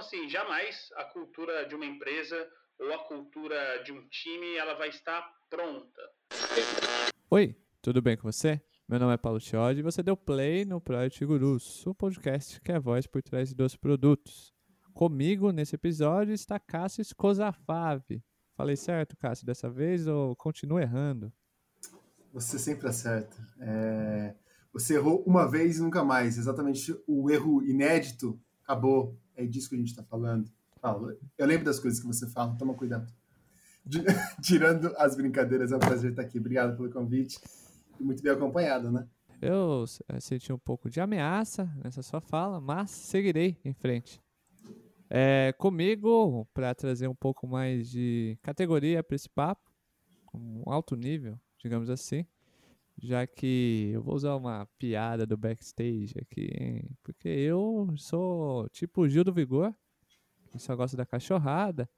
assim, jamais a cultura de uma empresa ou a cultura de um time ela vai estar pronta. Oi, tudo bem com você? Meu nome é Paulo Chiodi e você deu play no Project Gurus, o podcast que é a voz por trás dos produtos. Comigo nesse episódio está Cássio Scosafave. Falei certo, Cássio, dessa vez ou continuo errando? Você sempre acerta. É... Você errou uma vez e nunca mais. Exatamente o erro inédito acabou. É disso que a gente está falando. Paulo, eu lembro das coisas que você fala, toma cuidado. Tirando as brincadeiras, é um prazer estar aqui. Obrigado pelo convite muito bem acompanhado, né? Eu eh, senti um pouco de ameaça nessa sua fala, mas seguirei em frente. É, comigo, para trazer um pouco mais de categoria para esse papo, um alto nível, digamos assim, já que eu vou usar uma piada do backstage aqui, hein? porque eu sou tipo Gil do Vigor, que só gosta da cachorrada.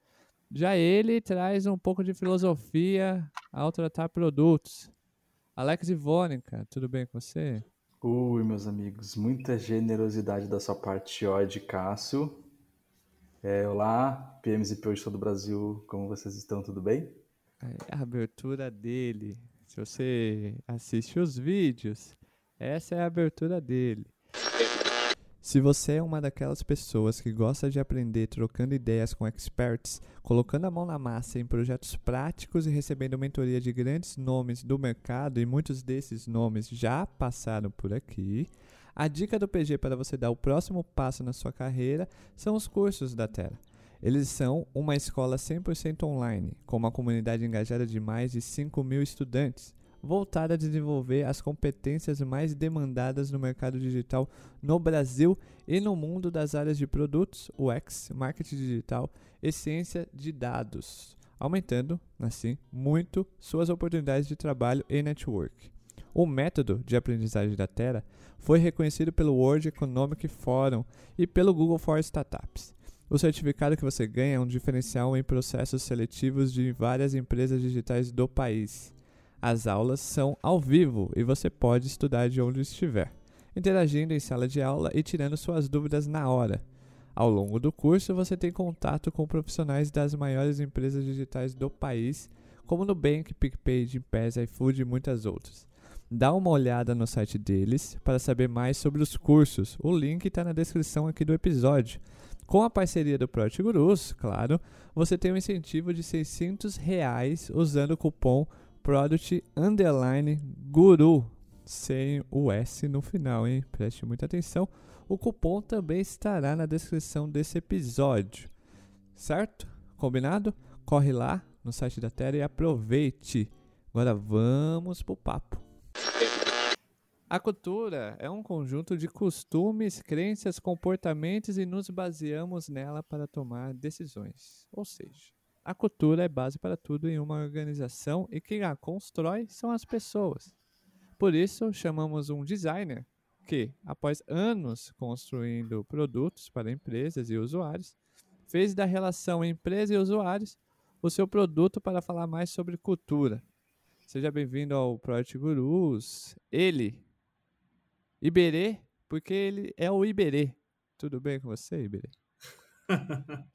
Já ele traz um pouco de filosofia ao tratar produtos. Alex Ivônica, tudo bem com você? Oi, meus amigos, muita generosidade da sua parte, de Cássio. É, olá, PMs e POs de todo o Brasil, como vocês estão, tudo bem? É a abertura dele. Se você assiste os vídeos, essa é a abertura dele. Se você é uma daquelas pessoas que gosta de aprender trocando ideias com experts, colocando a mão na massa em projetos práticos e recebendo mentoria de grandes nomes do mercado, e muitos desses nomes já passaram por aqui, a dica do PG para você dar o próximo passo na sua carreira são os cursos da Terra. Eles são uma escola 100% online, com uma comunidade engajada de mais de 5 mil estudantes voltada a desenvolver as competências mais demandadas no mercado digital no Brasil e no mundo das áreas de produtos, UX, marketing digital e ciência de dados, aumentando, assim, muito suas oportunidades de trabalho e network. O método de aprendizagem da Terra foi reconhecido pelo World Economic Forum e pelo Google for Startups. O certificado que você ganha é um diferencial em processos seletivos de várias empresas digitais do país. As aulas são ao vivo e você pode estudar de onde estiver, interagindo em sala de aula e tirando suas dúvidas na hora. Ao longo do curso, você tem contato com profissionais das maiores empresas digitais do país, como Nubank, PicPay, Gimpass, iFood e muitas outras. Dá uma olhada no site deles para saber mais sobre os cursos. O link está na descrição aqui do episódio. Com a parceria do Project Gurus, claro, você tem um incentivo de 600 reais usando o cupom Product Underline Guru, sem o S no final, hein? Preste muita atenção. O cupom também estará na descrição desse episódio, certo? Combinado? Corre lá no site da Terra e aproveite. Agora vamos pro papo. A cultura é um conjunto de costumes, crenças, comportamentos e nos baseamos nela para tomar decisões. Ou seja, a cultura é base para tudo em uma organização e quem a constrói são as pessoas. Por isso, chamamos um designer que, após anos construindo produtos para empresas e usuários, fez da relação empresa e usuários o seu produto para falar mais sobre cultura. Seja bem-vindo ao Project Gurus. Ele, Iberê, porque ele é o Iberê. Tudo bem com você, Iberê?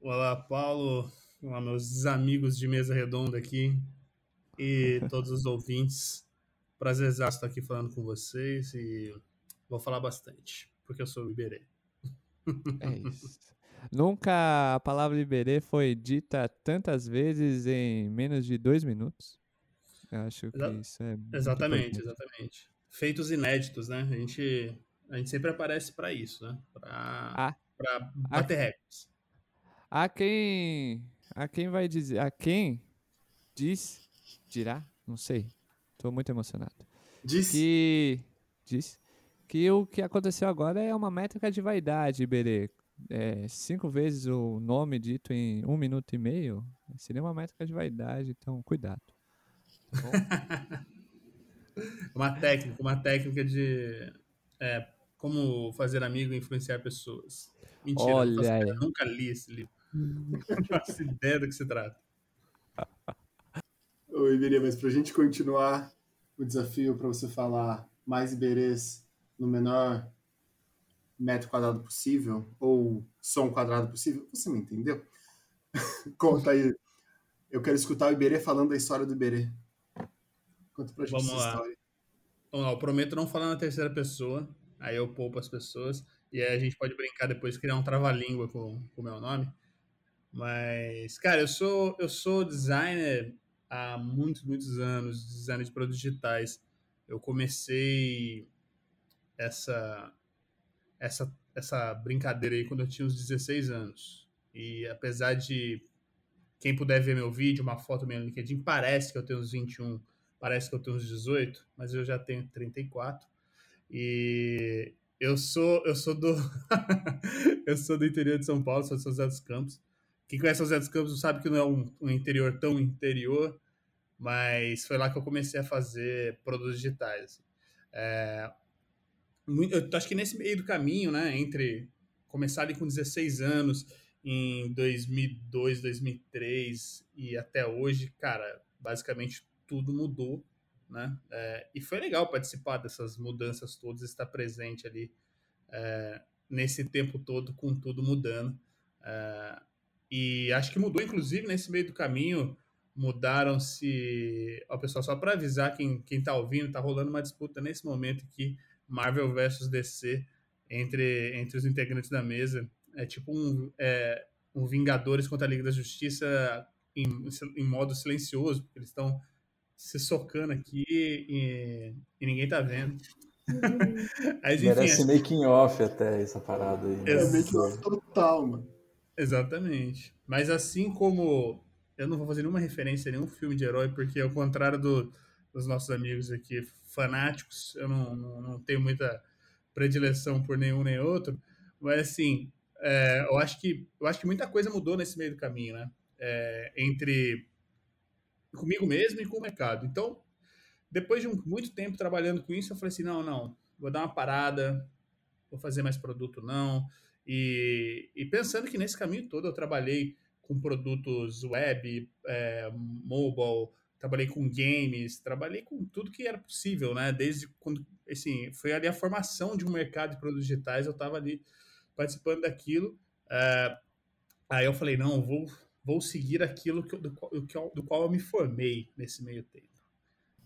Olá, Paulo. Olá, meus amigos de mesa redonda aqui e todos os ouvintes. Prazer estar aqui falando com vocês e vou falar bastante, porque eu sou o Iberê. É isso. Nunca a palavra Iberê foi dita tantas vezes em menos de dois minutos. Eu acho que Exa isso é. Exatamente, exatamente. Feitos inéditos, né? A gente, a gente sempre aparece para isso, né? Para ah, bater ah, recordes. A quem. A quem vai dizer. A quem diz. Dirá? Não sei. Tô muito emocionado. Diz. Que. Diz. Que o que aconteceu agora é uma métrica de vaidade, Iberê. É, cinco vezes o nome dito em um minuto e meio seria uma métrica de vaidade, então cuidado. Tá uma técnica, uma técnica de é, como fazer amigo e influenciar pessoas. Mentira, Olha nunca li esse livro. Não faço ideia do que se trata. Oi, Iberê, mas para a gente continuar o desafio para você falar mais iberês no menor metro quadrado possível, ou som quadrado possível, você me entendeu? Conta aí. Eu quero escutar o Iberê falando da história do Iberê. Conta pra gente Vamos essa lá. história. Vamos lá, eu prometo não falar na terceira pessoa, aí eu poupo as pessoas, e aí a gente pode brincar depois, criar um trava-língua com o meu nome. Mas, cara, eu sou, eu sou designer há muitos, muitos anos, designer de produtos digitais. Eu comecei essa, essa, essa brincadeira aí quando eu tinha uns 16 anos. E apesar de quem puder ver meu vídeo, uma foto minha no LinkedIn, parece que eu tenho uns 21, parece que eu tenho uns 18, mas eu já tenho 34. E eu sou eu sou do eu sou do interior de São Paulo, sou de São José dos Campos. Quem conhece São José dos Campos sabe que não é um, um interior tão interior, mas foi lá que eu comecei a fazer produtos digitais. É, eu acho que nesse meio do caminho, né, entre começar ali com 16 anos, em 2002, 2003 e até hoje, cara, basicamente tudo mudou, né? É, e foi legal participar dessas mudanças todas, estar presente ali é, nesse tempo todo com tudo mudando. É, e acho que mudou, inclusive, nesse meio do caminho, mudaram-se. Ó, pessoal, só para avisar quem, quem tá ouvindo, tá rolando uma disputa nesse momento aqui, Marvel versus DC, entre, entre os integrantes da mesa. É tipo um, é, um Vingadores contra a Liga da Justiça em, em modo silencioso, porque eles estão se socando aqui e, e ninguém tá vendo. Mas, enfim, Merece é... making off até essa parada aí. Né? É making off total, mano. Exatamente. Mas assim como eu não vou fazer nenhuma referência a nenhum filme de herói, porque ao contrário do, dos nossos amigos aqui fanáticos, eu não, não, não, tenho muita predileção por nenhum nem outro, mas assim, é, eu, acho que, eu acho que muita coisa mudou nesse meio do caminho, né? É, entre comigo mesmo e com o mercado. Então, depois de um, muito tempo trabalhando com isso, eu falei assim, não, não, vou dar uma parada, vou fazer mais produto não, e, e pensando que nesse caminho todo eu trabalhei com produtos web, é, mobile, trabalhei com games, trabalhei com tudo que era possível, né? Desde quando, assim, foi ali a formação de um mercado de produtos digitais, eu estava ali participando daquilo. É, aí eu falei, não, vou, vou seguir aquilo que, do, do, do qual eu me formei nesse meio tempo.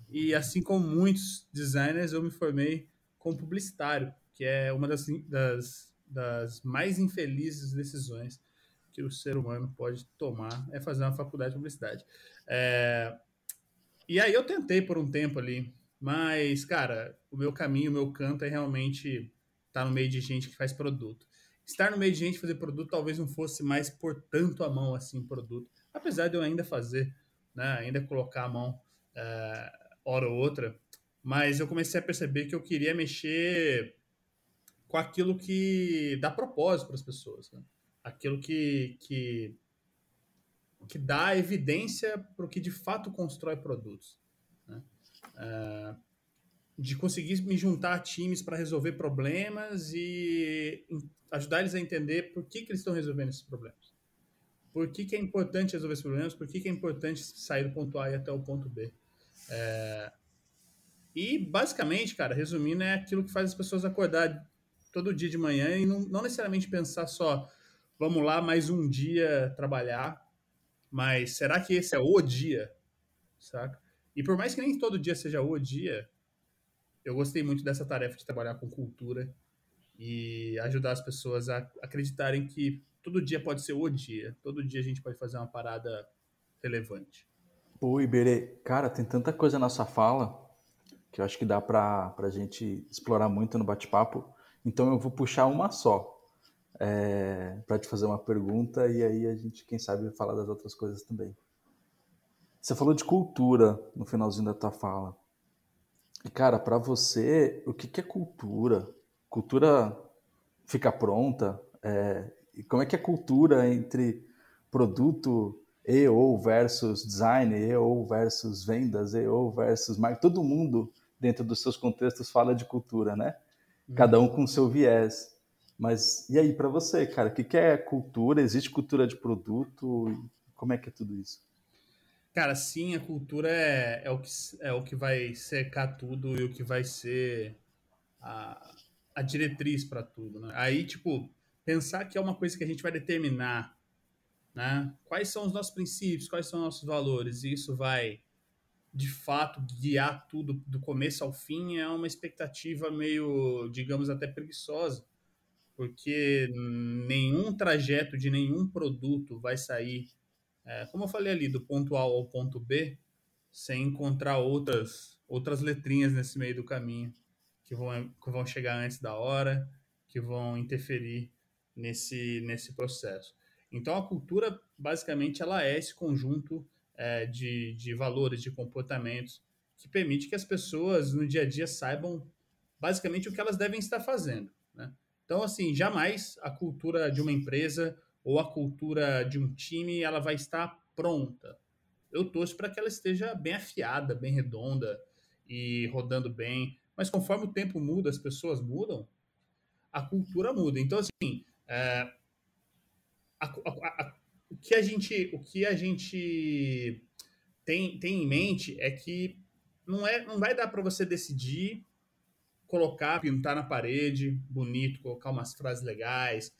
E assim como muitos designers, eu me formei como publicitário, que é uma das, das, das mais infelizes decisões que o ser humano pode tomar é fazer uma faculdade de publicidade. É... E aí eu tentei por um tempo ali, mas, cara, o meu caminho, o meu canto é realmente estar tá no meio de gente que faz produto. Estar no meio de gente fazer produto talvez não fosse mais por tanto a mão assim produto, apesar de eu ainda fazer, né, ainda colocar a mão é, hora ou outra, mas eu comecei a perceber que eu queria mexer com aquilo que dá propósito para as pessoas. Né? aquilo que, que, que dá evidência para o que de fato constrói produtos. Né? Uh, de conseguir me juntar a times para resolver problemas e ajudar eles a entender por que, que eles estão resolvendo esses problemas. Por que, que é importante resolver esses problemas, por que, que é importante sair do ponto A e até o ponto B. É... E, basicamente, cara, resumindo, é aquilo que faz as pessoas acordar todo dia de manhã e não, não necessariamente pensar só vamos lá, mais um dia trabalhar, mas será que esse é o dia? Saca? E por mais que nem todo dia seja o dia, eu gostei muito dessa tarefa de trabalhar com cultura e ajudar as pessoas a acreditarem que todo dia pode ser o dia, todo dia a gente pode fazer uma parada relevante. Pô, Iberê, cara, tem tanta coisa na sua fala que eu acho que dá pra, pra gente explorar muito no bate-papo. Então eu vou puxar uma só é, para te fazer uma pergunta e aí a gente, quem sabe, falar das outras coisas também. Você falou de cultura no finalzinho da tua fala. E, cara, para você, o que, que é cultura? Cultura fica pronta? É, e como é que é cultura entre produto e ou versus design, e ou versus vendas, e ou versus marketing? Todo mundo, dentro dos seus contextos, fala de cultura, né? Cada um com seu viés. Mas e aí, para você, cara, o que, que é cultura? Existe cultura de produto? Como é que é tudo isso? Cara, sim, a cultura é, é, o, que, é o que vai secar tudo e o que vai ser a, a diretriz para tudo. Né? Aí, tipo, pensar que é uma coisa que a gente vai determinar, né? Quais são os nossos princípios, quais são os nossos valores, e isso vai, de fato, guiar tudo do começo ao fim, é uma expectativa meio, digamos, até preguiçosa, porque nenhum trajeto de nenhum produto vai sair, é, como eu falei ali, do ponto A ao ponto B, sem encontrar outras, outras letrinhas nesse meio do caminho que vão, que vão chegar antes da hora, que vão interferir nesse, nesse processo. Então, a cultura, basicamente, ela é esse conjunto é, de, de valores, de comportamentos, que permite que as pessoas, no dia a dia, saibam basicamente o que elas devem estar fazendo. Né? Então, assim, jamais a cultura de uma empresa ou a cultura de um time ela vai estar pronta. Eu torço para que ela esteja bem afiada, bem redonda e rodando bem. Mas conforme o tempo muda, as pessoas mudam, a cultura muda. Então, assim, é, a, a, a, o que a gente, o que a gente tem, tem em mente é que não, é, não vai dar para você decidir colocar, pintar na parede, bonito, colocar umas frases legais,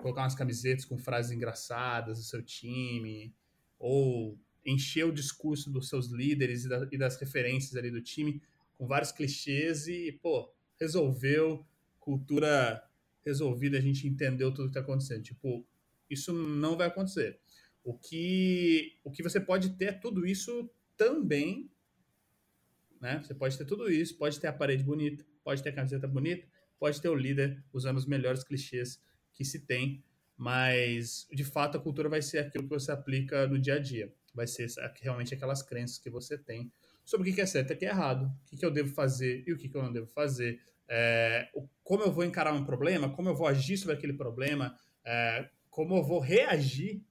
colocar umas camisetas com frases engraçadas do seu time, ou encher o discurso dos seus líderes e, da, das referências ali do time com vários clichês e, pô, resolveu, cultura resolvida, a gente entendeu tudo que está acontecendo. Tipo, isso não vai acontecer. O que, o que você pode ter é tudo isso também, né? Você pode ter tudo isso, pode ter a parede bonita, pode ter a camiseta bonita, pode ter o líder usando os melhores clichês que se tem, mas de fato a cultura vai ser aquilo que você aplica no dia a dia. Vai ser realmente aquelas crenças que você tem sobre o que é certo e o que é errado, o que eu devo fazer e o que eu não devo fazer, é, como eu vou encarar um problema, como eu vou agir sobre aquele problema, é, como eu vou reagir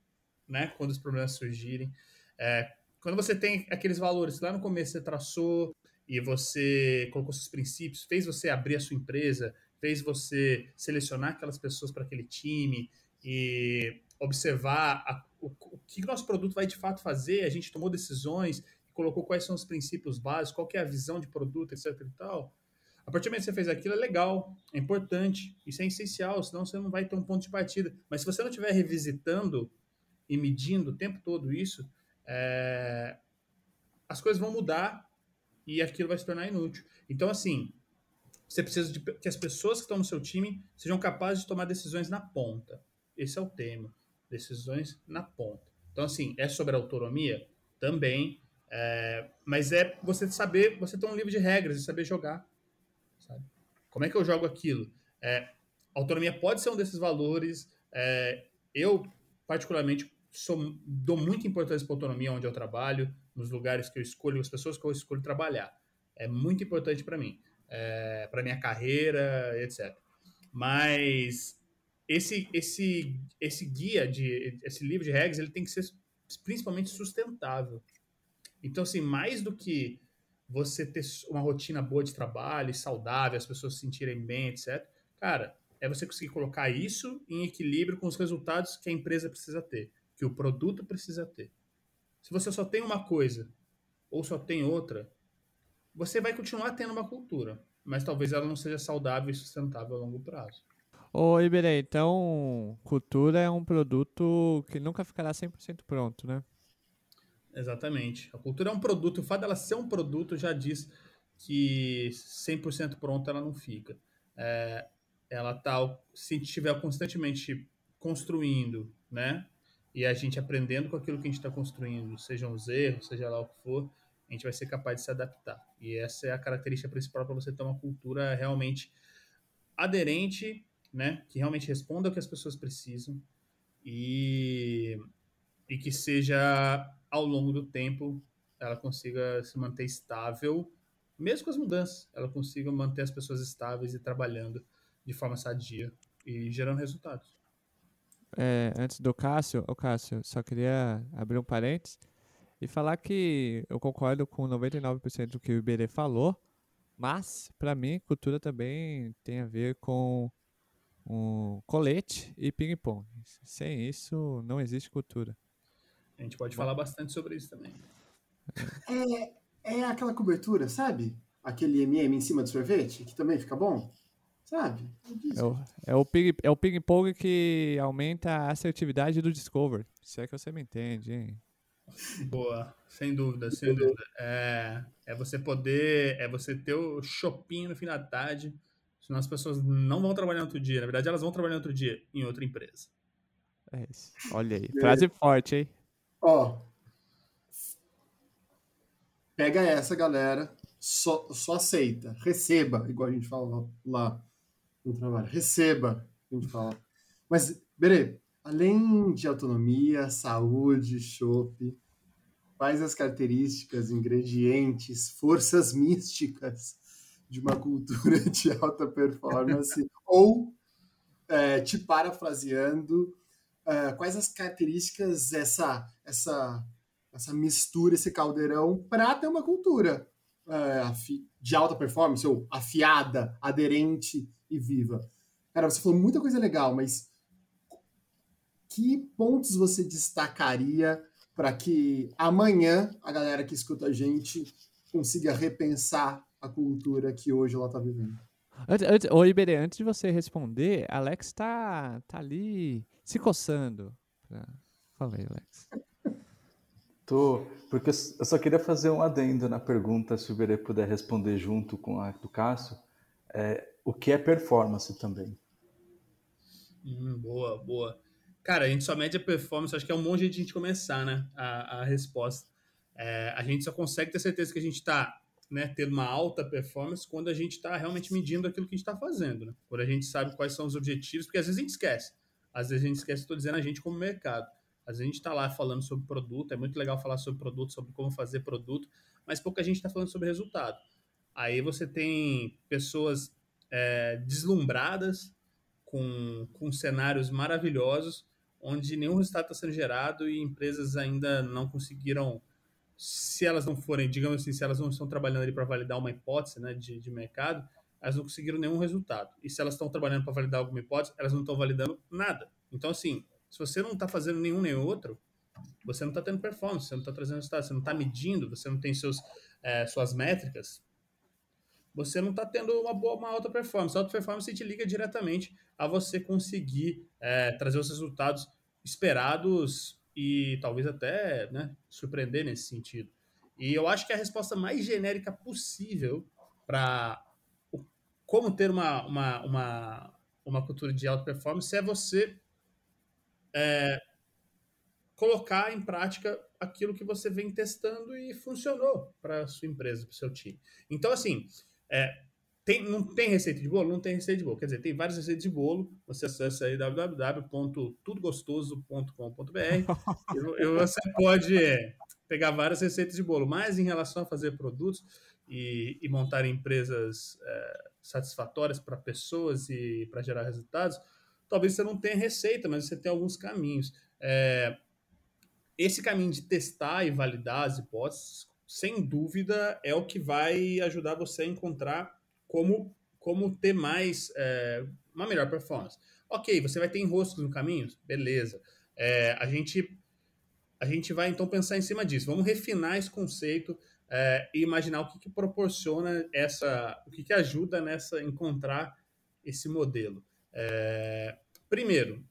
né, quando os problemas surgirem. É, quando você tem aqueles valores lá no começo você traçou e você colocou seus princípios, fez você abrir a sua empresa, fez você selecionar aquelas pessoas para aquele time e observar a, o, o que o nosso produto vai de fato fazer, a gente tomou decisões, colocou quais são os princípios básicos, qual é a visão de produto, etc e tal. A partir do momento que você fez aquilo, é legal, é importante, isso é essencial, senão você não vai ter um ponto de partida. Mas se você não estiver revisitando e medindo o tempo todo isso, é... as coisas vão mudar e aquilo vai se tornar inútil. Então, assim, você precisa de que as pessoas que estão no seu time sejam capazes de tomar decisões na ponta. Esse é o tema. Decisões na ponta. Então, assim, é sobre autonomia? Também. É, mas é você saber, você ter um livro de regras e saber jogar. Sabe? Como é que eu jogo aquilo? É, autonomia pode ser um desses valores. É, eu, particularmente, sou, dou muita importância para autonomia onde eu trabalho, nos lugares que eu escolho, as pessoas que eu escolho trabalhar. É muito importante para mim, é, para minha carreira, etc. Mas esse, esse, esse guia, de, esse livro de regras, ele tem que ser principalmente sustentável. Então, assim, mais do que você ter uma rotina boa de trabalho, saudável, as pessoas se sentirem bem, etc. Cara, é você conseguir colocar isso em equilíbrio com os resultados que a empresa precisa ter, que o produto precisa ter. Se você só tem uma coisa ou só tem outra, você vai continuar tendo uma cultura, mas talvez ela não seja saudável e sustentável a longo prazo. Ô, Iberê, então, cultura é um produto que nunca ficará 100% pronto, né? Exatamente. A cultura é um produto, o fato dela ser um produto já diz que 100% pronta ela não fica. É, ela tá, se estiver constantemente construindo, né? E a gente aprendendo com aquilo que a gente está construindo, sejam os erros, seja lá o que for, a gente vai ser capaz de se adaptar. E essa é a característica principal para você ter uma cultura realmente aderente, né? Que realmente responda ao que as pessoas precisam e, e que seja ao longo do tempo ela consiga se manter estável, mesmo com as mudanças, ela consiga manter as pessoas estáveis e trabalhando de forma sadia e gerando resultados. É, antes do Cássio, o Cássio, só queria abrir um parênteses e falar que eu concordo com 99% do que o Iberê falou, mas para mim cultura também tem a ver com um colete e ping-pong. Sem isso não existe cultura. A gente pode falar bastante sobre isso também. É, é aquela cobertura, sabe? Aquele MM em cima do sorvete, que também fica bom. Sabe? É o, é o ping- é o ping-pong que aumenta a assertividade do Discover. Se é que você me entende, hein? Boa, sem dúvida, sem dúvida. É, é você poder, é você ter o shopping no fim da tarde, senão as pessoas não vão trabalhar no outro dia. Na verdade, elas vão trabalhar no outro dia em outra empresa. É isso. Olha aí. Frase forte, hein? Ó. Pega essa, galera. Só, só aceita. Receba, igual a gente fala lá no trabalho. Receba, a gente fala. Mas, Berê, além de autonomia, saúde, chope, quais as características, ingredientes, forças místicas de uma cultura de alta performance? Ou, é, te parafraseando, é, quais as características essa essa essa mistura, esse caldeirão para ter uma cultura é, de alta performance ou afiada, aderente e viva. Cara, você falou muita coisa legal, mas que pontos você destacaria para que amanhã a galera que escuta a gente consiga repensar a cultura que hoje ela está vivendo? Antes, antes, ô, Iberê, antes de você responder, Alex tá, tá ali se coçando. Fala aí, Alex. Tô, porque eu só queria fazer um adendo na pergunta, se o Berê puder responder junto com a do Cássio. É, o que é performance também? Hum, boa, boa. Cara, a gente só mede a performance, acho que é um jeito de gente começar, né? A, a resposta. É, a gente só consegue ter certeza que a gente está né, tendo uma alta performance quando a gente está realmente medindo aquilo que a gente está fazendo, né? Quando a gente sabe quais são os objetivos, porque às vezes a gente esquece. Às vezes a gente esquece, estou dizendo a gente como mercado. Às vezes a gente está lá falando sobre produto, é muito legal falar sobre produto, sobre como fazer produto, mas pouca gente está falando sobre resultado. Aí você tem pessoas é, deslumbradas com, com cenários maravilhosos, onde nenhum resultado está sendo gerado e empresas ainda não conseguiram, se elas não forem, digamos assim, se elas não estão trabalhando ali para validar uma hipótese né, de, de mercado, elas não conseguiram nenhum resultado. E se elas estão trabalhando para validar alguma hipótese, elas não estão validando nada. Então, assim, se você não está fazendo nenhum nem outro, você não está tendo performance, você não está trazendo resultado, você não está medindo, você não tem seus, é, suas métricas, você não está tendo uma boa, uma alta performance. A alta performance te liga diretamente a você conseguir é, trazer os resultados esperados e talvez até né, surpreender nesse sentido. E eu acho que a resposta mais genérica possível para como ter uma, uma, uma, uma cultura de alta performance é você é, colocar em prática aquilo que você vem testando e funcionou para sua empresa, para o seu time. Então, assim, é, tem, não tem receita de bolo? Não tem receita de bolo. Quer dizer, tem várias receitas de bolo. Você acessa aí www.tudogostoso.com.br e, você pode pegar várias receitas de bolo. Mas em relação a fazer produtos e, e montar empresas é, satisfatórias para pessoas e para gerar resultados, talvez você não tenha receita, mas você tem alguns caminhos. É, esse caminho de testar e validar as hipóteses, sem dúvida, é o que vai ajudar você a encontrar como, como ter mais, é, uma melhor performance. Ok, você vai ter enroscos no caminho? Beleza. É, a, gente, a gente vai então pensar em cima disso. Vamos refinar esse conceito é, e imaginar o que, que proporciona essa, o que, que ajuda nessa encontrar esse modelo. É, primeiro,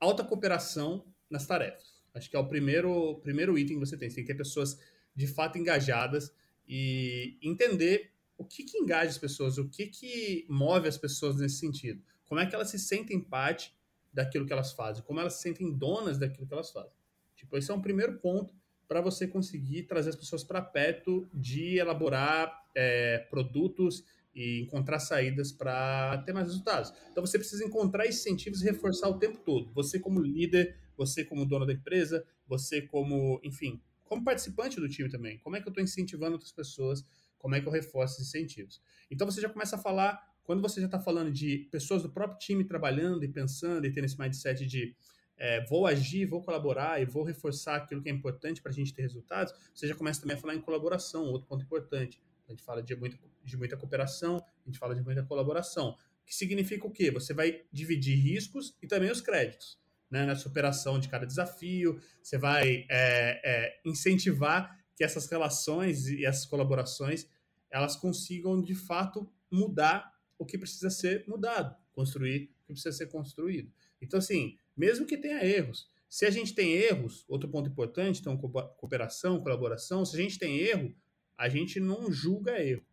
alta cooperação nas tarefas. Acho que é o primeiro, primeiro item que você tem. Você tem que ter pessoas de fato engajadas e entender o que, que engaja as pessoas, o que, que move as pessoas nesse sentido. Como é que elas se sentem parte daquilo que elas fazem, como elas se sentem donas daquilo que elas fazem. Tipo, esse é um primeiro ponto para você conseguir trazer as pessoas para perto de elaborar é, produtos e encontrar saídas para ter mais resultados. Então você precisa encontrar incentivos e reforçar o tempo todo. Você como líder, você como dono da empresa, você como, enfim, como participante do time também. Como é que eu estou incentivando outras pessoas? Como é que eu reforço esses incentivos? Então você já começa a falar, quando você já está falando de pessoas do próprio time trabalhando e pensando e tendo esse mindset de é, vou agir, vou colaborar e vou reforçar aquilo que é importante para a gente ter resultados, você já começa também a falar em colaboração, outro ponto importante. A gente fala de muita, de muita cooperação, a gente fala de muita colaboração. Que significa o quê? Você vai dividir riscos e também os créditos. Né, na superação de cada desafio, você vai é, é, incentivar que essas relações e essas colaborações elas consigam de fato mudar o que precisa ser mudado, construir o que precisa ser construído. Então, assim, mesmo que tenha erros, se a gente tem erros, outro ponto importante, então, cooperação, colaboração, se a gente tem erro, a gente não julga erro.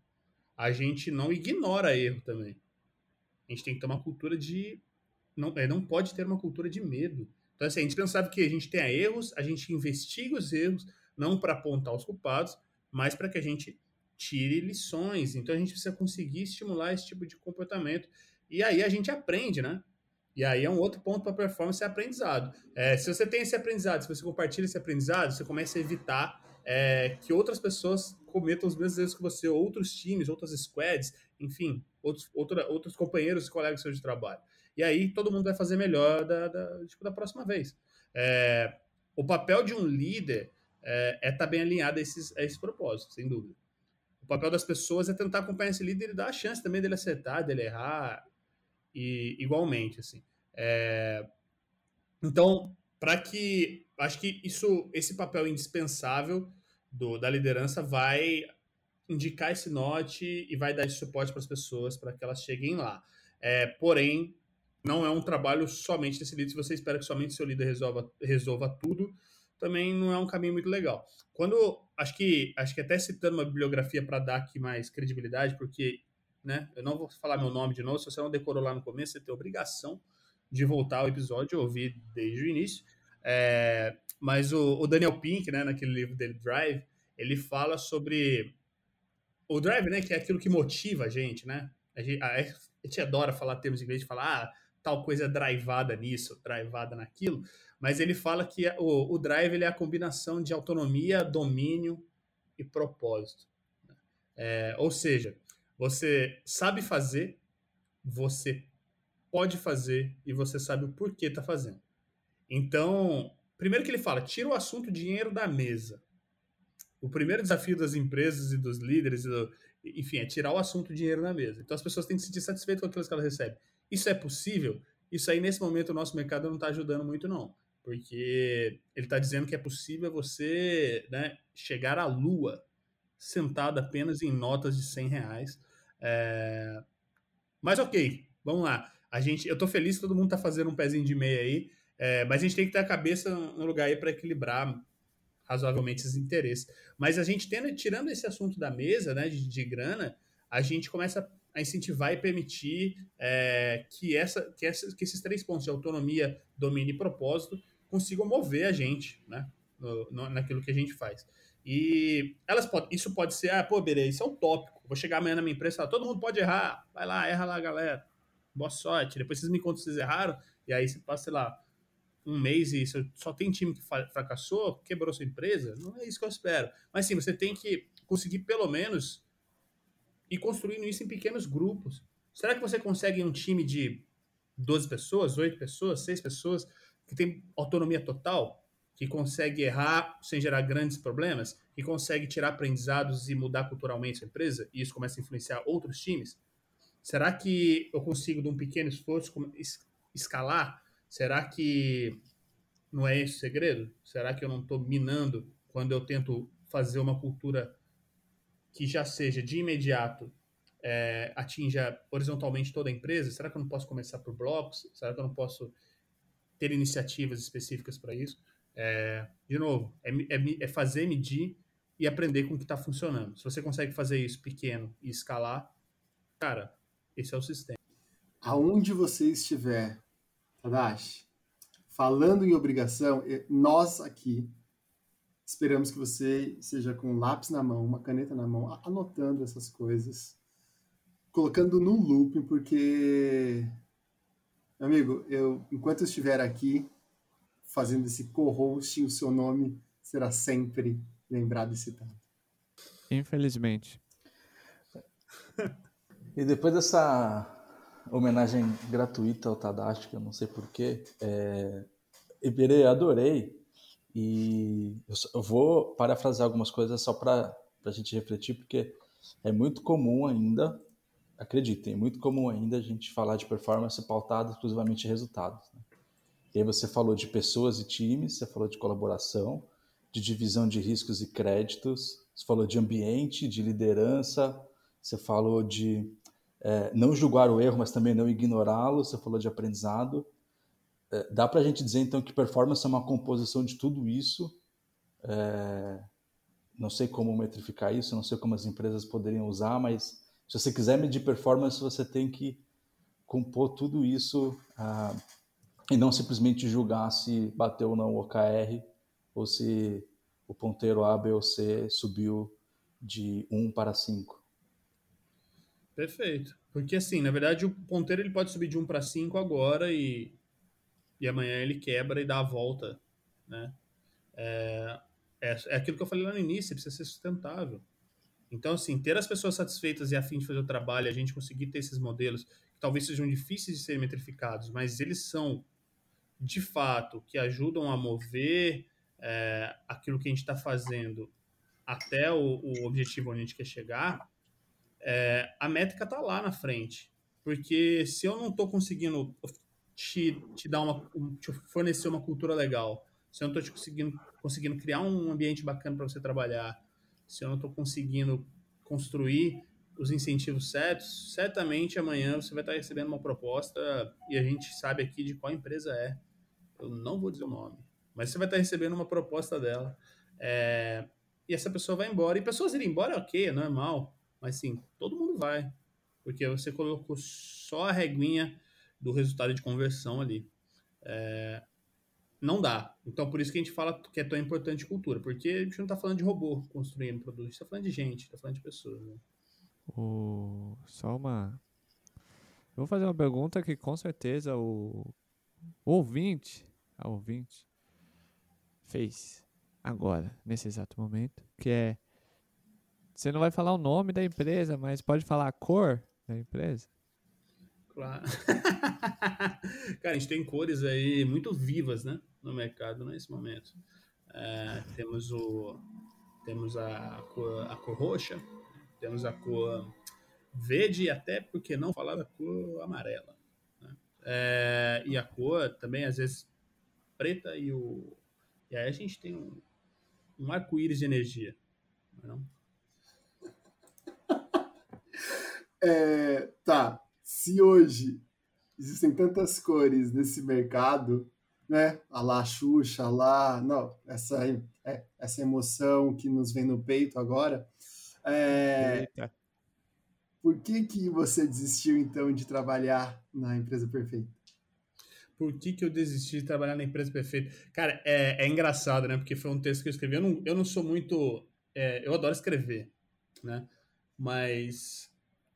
A gente não ignora erro também. A gente tem que ter uma cultura de. Não, é, não pode ter uma cultura de medo. Então, assim, é indispensável que a gente tenha erros, a gente investigue os erros, não para apontar os culpados, mas para que a gente tire lições. Então, a gente precisa conseguir estimular esse tipo de comportamento. E aí a gente aprende, né? E aí é um outro ponto para performance é aprendizado. É, se você tem esse aprendizado, se você compartilha esse aprendizado, você começa a evitar é, que outras pessoas cometam os mesmos erros que você, outros times, outras squads, enfim, outros, outros companheiros e colegas seus de trabalho. E aí todo mundo vai fazer melhor da, da, tipo, da próxima vez. É, o papel de um líder é estar é tá bem alinhado a esses, a esses propósitos, sem dúvida. O papel das pessoas é tentar acompanhar esse líder e dar a chance também dele acertar, dele errar, e igualmente, assim. É... Então, para que acho que isso, esse papel indispensável do, da liderança vai indicar esse norte e vai dar esse suporte para as pessoas para que elas cheguem lá. É, porém, não é um trabalho somente desse líder. Se você espera que somente seu líder resolva, resolva tudo, também não é um caminho muito legal. Quando acho que acho que até citando uma bibliografia para dar aqui mais credibilidade, porque né? Eu não vou falar meu nome de novo, se você não decorou lá no começo, você tem obrigação de voltar ao episódio e ouvir desde o início. É, mas o, o, Daniel Pink, né, naquele livro dele, Drive, ele fala sobre o drive, né, que é aquilo que motiva a gente, né? A gente, a, a gente adora falar termos em inglês, falar ah, tal coisa é drivada nisso, drivada naquilo, mas ele fala que o, o drive ele é a combinação de autonomia, domínio e propósito. É, ou seja, você sabe fazer, você pode fazer e você sabe o porquê tá fazendo. Então, primeiro que ele fala, tira o assunto dinheiro da mesa. O primeiro desafio das empresas e dos líderes, e do, enfim, é tirar o assunto dinheiro da mesa. Então as pessoas têm que se sentir satisfeitas com aquilo que elas recebem. Isso é possível? Isso aí, nesse momento, o nosso mercado não está ajudando muito, não. Porque ele está dizendo que é possível você né, chegar à lua sentado apenas em notas de 100 reais é... Mas ok, vamos lá. A gente, eu tô feliz que todo mundo tá fazendo um pezinho de meia aí, é, mas a gente tem que ter a cabeça no lugar aí para equilibrar razoavelmente esses interesses. Mas a gente tendo, tirando esse assunto da mesa, né, de, de grana, a gente começa a incentivar e permitir é, que, essa, que, essa, que esses três pontos de autonomia, domínio e propósito consigam mover a gente, né, no, no, naquilo que a gente faz. E elas podem, isso pode ser, ah, pô, beleza, isso é um tópico. Vou chegar amanhã na minha empresa e falar, todo mundo pode errar. Vai lá, erra lá, galera. Boa sorte. Depois vocês me contam se vocês erraram. E aí você passa, sei lá, um mês e só tem time que fracassou, quebrou sua empresa. Não é isso que eu espero. Mas sim, você tem que conseguir pelo menos ir construindo isso em pequenos grupos. Será que você consegue um time de 12 pessoas, 8 pessoas, 6 pessoas, que tem autonomia total? que consegue errar sem gerar grandes problemas, que consegue tirar aprendizados e mudar culturalmente a empresa, e isso começa a influenciar outros times? Será que eu consigo, de um pequeno esforço, escalar? Será que não é esse o segredo? Será que eu não estou minando quando eu tento fazer uma cultura que já seja de imediato é, atinja horizontalmente toda a empresa? Será que eu não posso começar por blocos? Será que eu não posso ter iniciativas específicas para isso? É, de novo, é, é, é, fazer, medir e aprender com o que está funcionando. Se você consegue fazer isso pequeno e escalar, cara, esse é o sistema. Aonde você estiver, Tadashi, falando em obrigação, nós aqui esperamos que você seja com um lápis na mão, uma caneta na mão, anotando essas coisas, colocando no looping, porque, meu amigo, eu, enquanto eu estiver aqui, fazendo esse co-hosting, o seu nome será sempre lembrado e citado. Infelizmente. E depois dessa homenagem gratuita ao Tadashi, que eu não sei porquê, é... Iberê, adorei. E eu vou parafrasear algumas coisas só para a gente refletir, porque é muito comum ainda, acreditem, é muito comum ainda a gente falar de performance pautada exclusivamente em resultados. Né? E aí você falou de pessoas e times, você falou de colaboração, de divisão de riscos e créditos, você falou de ambiente, de liderança, você falou de é, não julgar o erro, mas também não ignorá-lo. Você falou de aprendizado. É, dá para a gente dizer então que performance é uma composição de tudo isso. É, não sei como metrificar isso, não sei como as empresas poderiam usar, mas se você quiser medir performance, você tem que compor tudo isso ah, e não simplesmente julgar se bateu ou não o OKR ou se o ponteiro A, B ou C subiu de 1 para 5. Perfeito. Porque assim, na verdade, o ponteiro ele pode subir de 1 para 5 agora e, e amanhã ele quebra e dá a volta, né? É, é, é aquilo que eu falei lá no início, precisa ser sustentável. Então, assim, ter as pessoas satisfeitas e afim de fazer o trabalho, a gente conseguir ter esses modelos, que talvez sejam difíceis de serem metrificados, mas eles são, de fato, que ajudam a mover é, aquilo que a gente está fazendo até o, o, objetivo onde a gente quer chegar, é, a métrica está lá na frente. Porque se eu não estou conseguindo te, te dar uma, te fornecer uma cultura legal, se eu não estou conseguindo, conseguindo criar um ambiente bacana para você trabalhar, se eu não estou conseguindo construir os incentivos certos, certamente amanhã você vai estar recebendo uma proposta e a gente sabe aqui de qual empresa é. Eu não vou dizer o nome, mas você vai estar recebendo uma proposta dela. É, e essa pessoa vai embora. E pessoas irem embora é ok, é normal. Mas sim, todo mundo vai. Porque você colocou só a reguinha do resultado de conversão ali. É, não dá. Então, por isso que a gente fala que é tão importante cultura. Porque a gente não está falando de robô construindo produto, a gente está falando de gente, está falando de pessoas. Né? O... Só uma. Eu vou fazer uma pergunta que com certeza o, o ouvinte, a ouvinte, fez agora, nesse exato momento, que é você não vai falar o nome da empresa, mas pode falar a cor da empresa? Claro. Cara, a gente tem cores aí muito vivas, né, no mercado nesse momento. É, temos o temos a cor, a cor roxa, temos a cor verde e até porque não falar da cor amarela. Né? É, e a cor também às vezes preta e o e aí a gente tem um, um arco-íris de energia. Não? É, é, tá. Se hoje existem tantas cores nesse mercado, né? A lá Xuxa, a lá. Não, essa, é, essa emoção que nos vem no peito agora. É, por que, que você desistiu, então, de trabalhar na empresa perfeita? por que, que eu desisti de trabalhar na empresa perfeita. Cara, é, é engraçado, né? Porque foi um texto que eu escrevi. Eu não, eu não sou muito. É, eu adoro escrever, né? Mas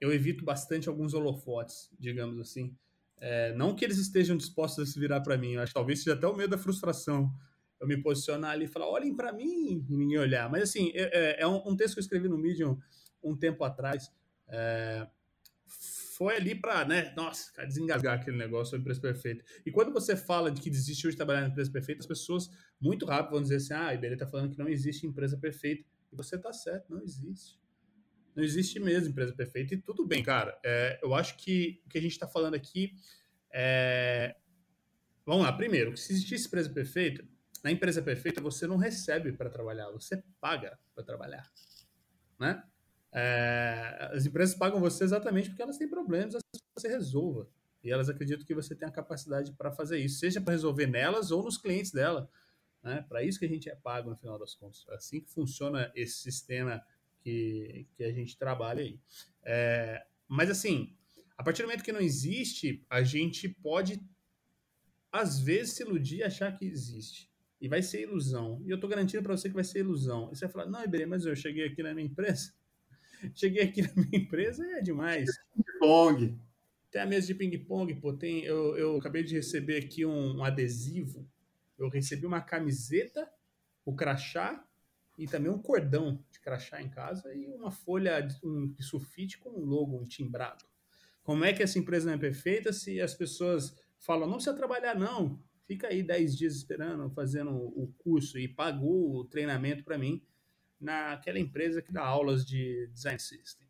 eu evito bastante alguns holofotes, digamos assim. É, não que eles estejam dispostos a se virar para mim, eu acho que talvez seja até o medo da frustração. Eu me posicionar ali e falar, olhem para mim e ninguém olhar. Mas assim, é, é, é um, um, texto que eu escrevi no Medium um tempo atrás. É, foi ali para, né, nossa, cara, desengasgar aquele negócio sobre empresa perfeita. E quando você fala de que desistiu de trabalhar na empresa perfeita, as pessoas muito rápido vão dizer assim: ah, Iberê tá falando que não existe empresa perfeita. E você tá certo, não existe. Não existe mesmo empresa perfeita. E tudo bem, cara. É, eu acho que o que a gente está falando aqui é. Vamos lá, primeiro, se existisse empresa perfeita, na empresa perfeita você não recebe para trabalhar, você paga para trabalhar. Né? É, as empresas pagam você exatamente porque elas têm problemas você resolva. E elas acreditam que você tem a capacidade para fazer isso, seja para resolver nelas ou nos clientes dela. Né? Para isso que a gente é pago no final das contas. É assim que funciona esse sistema que, que a gente trabalha aí. É, mas assim, a partir do momento que não existe, a gente pode às vezes se iludir e achar que existe. E vai ser ilusão. E eu estou garantindo para você que vai ser ilusão. E você vai falar, não, Iberê, mas eu cheguei aqui na minha empresa Cheguei aqui na minha empresa, é demais. Ping-pong. Tem a mesa de ping-pong, pô. Tem, eu, eu acabei de receber aqui um, um adesivo. Eu recebi uma camiseta, o crachá e também um cordão de crachá em casa e uma folha de, um, de sulfite com um logo, um timbrado. Como é que essa empresa não é perfeita se as pessoas falam, não precisa trabalhar não, fica aí 10 dias esperando, fazendo o curso e pagou o treinamento para mim naquela empresa que dá aulas de design system.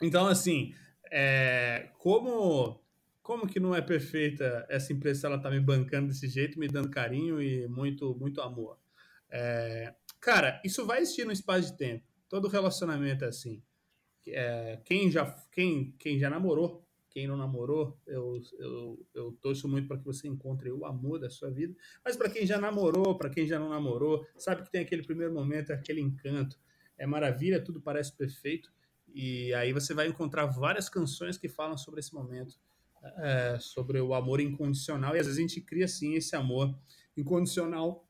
Então, assim, é, como como que não é perfeita essa empresa ela tá me bancando desse jeito, me dando carinho e muito muito amor? É, cara, isso vai existir no espaço de tempo. Todo relacionamento é assim. é, quem, já, quem, quem já namorou, quem não namorou, eu, eu, eu torço muito para que você encontre o amor da sua vida. Mas para quem já namorou, para quem já não namorou, sabe que tem aquele primeiro momento, aquele encanto, é maravilha, tudo parece perfeito. E aí você vai encontrar várias canções que falam sobre esse momento, é, sobre o amor incondicional. E às vezes a gente cria sim esse amor incondicional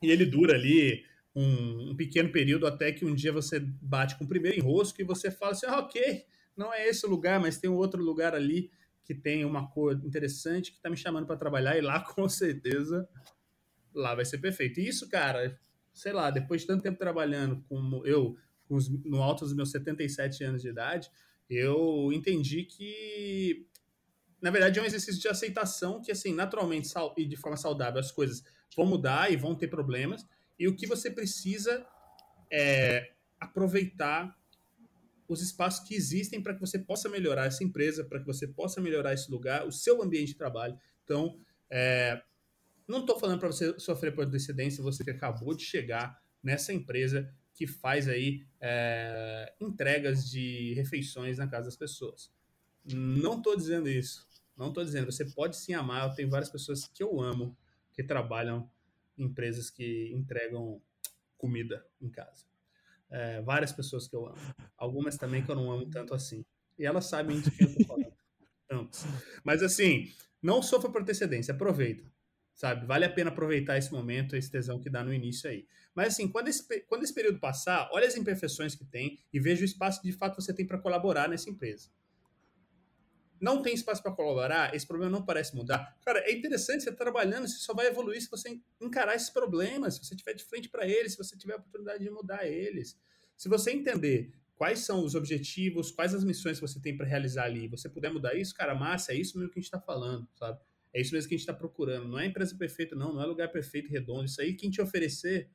e ele dura ali um, um, pequeno período até que um dia você bate com o primeiro enrosco e você fala assim, ah, ok, não é esse lugar, mas tem um outro lugar ali que tem uma cor interessante que está me chamando para trabalhar e lá com certeza lá vai ser perfeito. E isso, cara, sei lá, depois de tanto tempo trabalhando como eu, com os, no alto dos meus 77 anos de idade, eu entendi que na verdade é um exercício de aceitação que assim, naturalmente e de forma saudável as coisas vão mudar e vão ter problemas, e o que você precisa é aproveitar os espaços que existem para que você possa melhorar essa empresa, para que você possa melhorar esse lugar, o seu ambiente de trabalho. Então, é, não estou falando para você sofrer por antecedência, você que acabou de chegar nessa empresa que faz aí é, entregas de refeições na casa das pessoas. Não estou dizendo isso. Não estou dizendo. Você pode sim amar. Eu tenho várias pessoas que eu amo que trabalham empresas que entregam comida em casa. É, várias pessoas que eu amo. Algumas também que eu não amo tanto assim. E elas sabem de quem eu tô falando. Ambos. Mas assim, não sofra por antecedência, aproveita. Sabe? Vale a pena aproveitar esse momento, esse tesão que dá no início aí. Mas assim, quando esse, quando esse período passar, olha as imperfeições que tem e veja o espaço que de fato você tem para colaborar nessa empresa não tem espaço para colaborar, esse problema não parece mudar. Cara, é interessante, você tá trabalhando, você só vai evoluir se você encarar esses problemas, se você tiver de frente para eles, se você tiver a oportunidade de mudar eles. Se você entender quais são os objetivos, quais as missões que você tem para realizar ali, você puder mudar isso, cara, massa, é isso mesmo que a gente está falando, sabe? É isso mesmo que a gente está procurando. Não é empresa perfeita, não, não é lugar perfeito, redondo. Isso aí, quem te oferecer,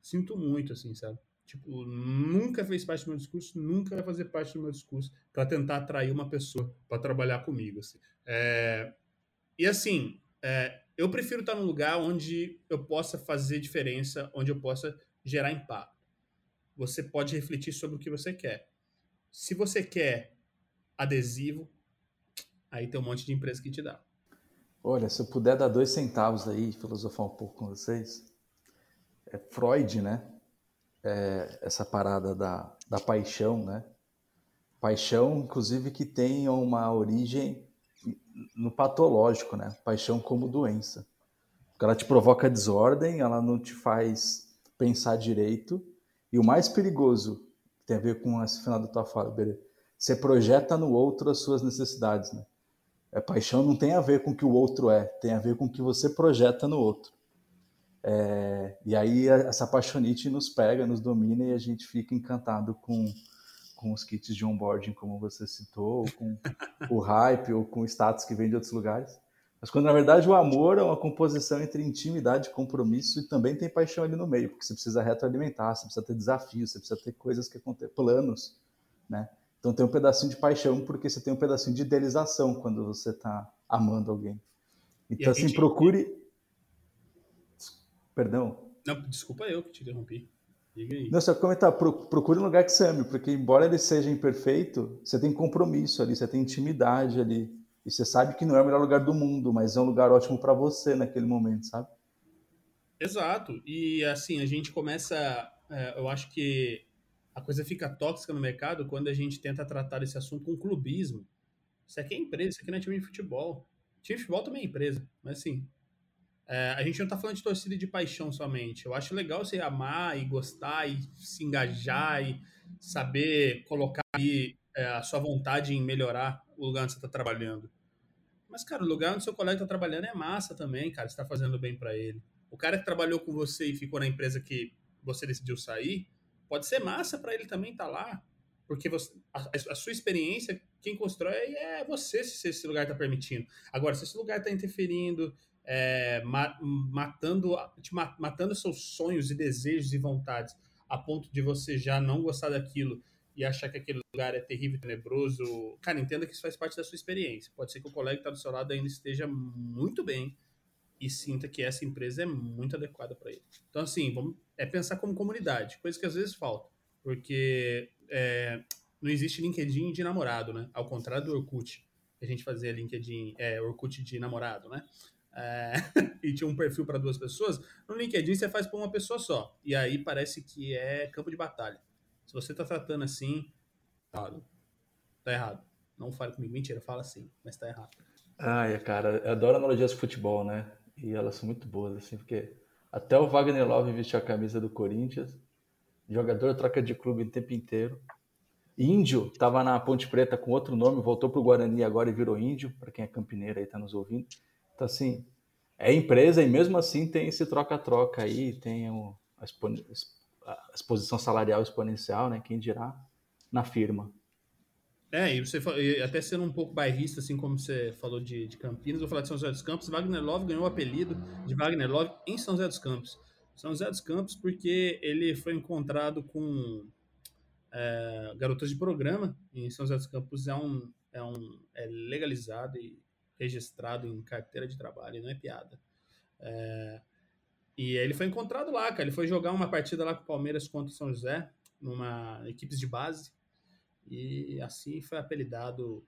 sinto muito, assim, sabe? Tipo, nunca fez parte do meu discurso, nunca vai fazer parte do meu discurso para tentar atrair uma pessoa para trabalhar comigo. Assim. É, e assim, é, eu prefiro estar num lugar onde eu possa fazer diferença, onde eu possa gerar impacto. Você pode refletir sobre o que você quer. Se você quer adesivo, aí tem um monte de empresa que te dá. Olha, se eu puder dar dois centavos aí, filosofar um pouco com vocês, é Freud, né? É, essa parada da, da paixão, né? Paixão, inclusive, que tem uma origem no patológico, né? Paixão como doença. Ela te provoca desordem, ela não te faz pensar direito. E o mais perigoso, tem a ver com esse final da tua fala, Berê, você projeta no outro as suas necessidades, né? A paixão não tem a ver com o que o outro é, tem a ver com o que você projeta no outro. É, e aí essa paixonite nos pega, nos domina e a gente fica encantado com, com os kits de onboarding, como você citou, ou com o hype, ou com o status que vem de outros lugares. Mas quando na verdade o amor é uma composição entre intimidade compromisso e também tem paixão ali no meio, porque você precisa retroalimentar, você precisa ter desafios, você precisa ter coisas que acontecem, planos, né? Então tem um pedacinho de paixão porque você tem um pedacinho de idealização quando você está amando alguém. Então assim, gente... procure Perdão. Não, desculpa eu que te interrompi. Diga aí. Não, só comentar, procure um lugar que você ame, porque embora ele seja imperfeito, você tem compromisso ali, você tem intimidade ali. E você sabe que não é o melhor lugar do mundo, mas é um lugar ótimo para você naquele momento, sabe? Exato. E assim, a gente começa. É, eu acho que a coisa fica tóxica no mercado quando a gente tenta tratar esse assunto com clubismo. Isso aqui é empresa, isso aqui não é time de futebol. Time de futebol também é empresa, mas assim, é, a gente não está falando de torcida de paixão somente. Eu acho legal você amar e gostar e se engajar e saber colocar é, a sua vontade em melhorar o lugar onde você está trabalhando. Mas, cara, o lugar onde seu colega está trabalhando é massa também, cara. Você está fazendo bem para ele. O cara que trabalhou com você e ficou na empresa que você decidiu sair, pode ser massa para ele também estar tá lá. Porque você, a, a, sua experiência, quem constrói é você, se esse lugar está permitindo. Agora, se esse lugar está interferindo, é, ma matando, matando seus sonhos e desejos e vontades, a ponto de você já não gostar daquilo e achar que aquele lugar é terrível, tenebroso. Cara, entenda que isso faz parte da sua experiência. Pode ser que o colega que está do seu lado ainda esteja muito bem e sinta que essa empresa é muito adequada para ele. Então, assim, vamos, é pensar como comunidade, coisa que às vezes falta, porque é, não existe LinkedIn de namorado, né? Ao contrário do Orkut. A gente fazia LinkedIn, é, Orkut de namorado, né? É, e tinha um perfil para duas pessoas. No LinkedIn você faz para uma pessoa só. E aí parece que é campo de batalha. Se você tá tratando assim, tá, tá errado. Não fale comigo. Mentira, fala assim, mas tá errado. Ai, cara, eu adoro analogias de futebol, né? E elas são muito boas, assim, porque até o Wagner Love vestiu a camisa do Corinthians. Jogador troca de clube o tempo inteiro. Índio estava na Ponte Preta com outro nome, voltou para o Guarani agora e virou Índio, para quem é campineiro aí está nos ouvindo. Então, assim, é empresa e mesmo assim tem esse troca-troca aí, tem o, a, a exposição salarial exponencial, né? Quem dirá, na firma. É, e você até sendo um pouco bairrista, assim como você falou de, de Campinas, vou falar de São José dos Campos. Wagner Love ganhou o apelido de Wagner Love em São José dos Campos. São José dos Campos porque ele foi encontrado com é, garotas de programa em São José dos Campos é um, é um é legalizado e registrado em carteira de trabalho, não é piada. É, e ele foi encontrado lá, cara. Ele foi jogar uma partida lá com o Palmeiras contra o São José, numa equipes de base, e assim foi apelidado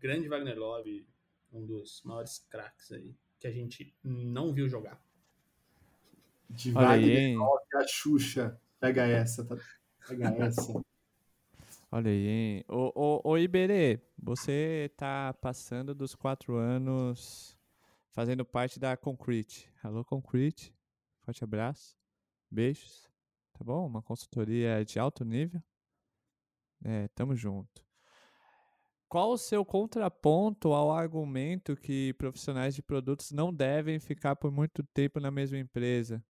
Grande Wagner Love, um dos maiores craques aí que a gente não viu jogar. De Wagner Love, a Xuxa. Pega essa, tá? Pega essa. Olha aí, hein? Ô, ô, ô Iberê, você tá passando dos quatro anos fazendo parte da Concrete. Alô, Concrete. Forte abraço. Beijos. Tá bom? Uma consultoria de alto nível. É, tamo junto. Qual o seu contraponto ao argumento que profissionais de produtos não devem ficar por muito tempo na mesma empresa?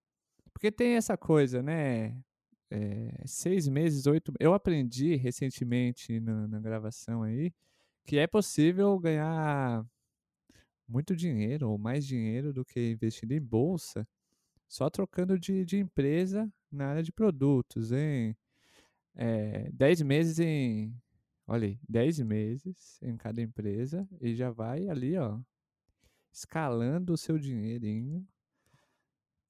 Porque tem essa coisa, né? É, seis meses, oito. Eu aprendi recentemente na, na, gravação aí que é possível ganhar muito dinheiro ou mais dinheiro do que investindo em bolsa só trocando de, de empresa na área de produtos, hein? É, dez meses em. Olha aí, dez meses em cada empresa e já vai ali, ó, escalando o seu dinheirinho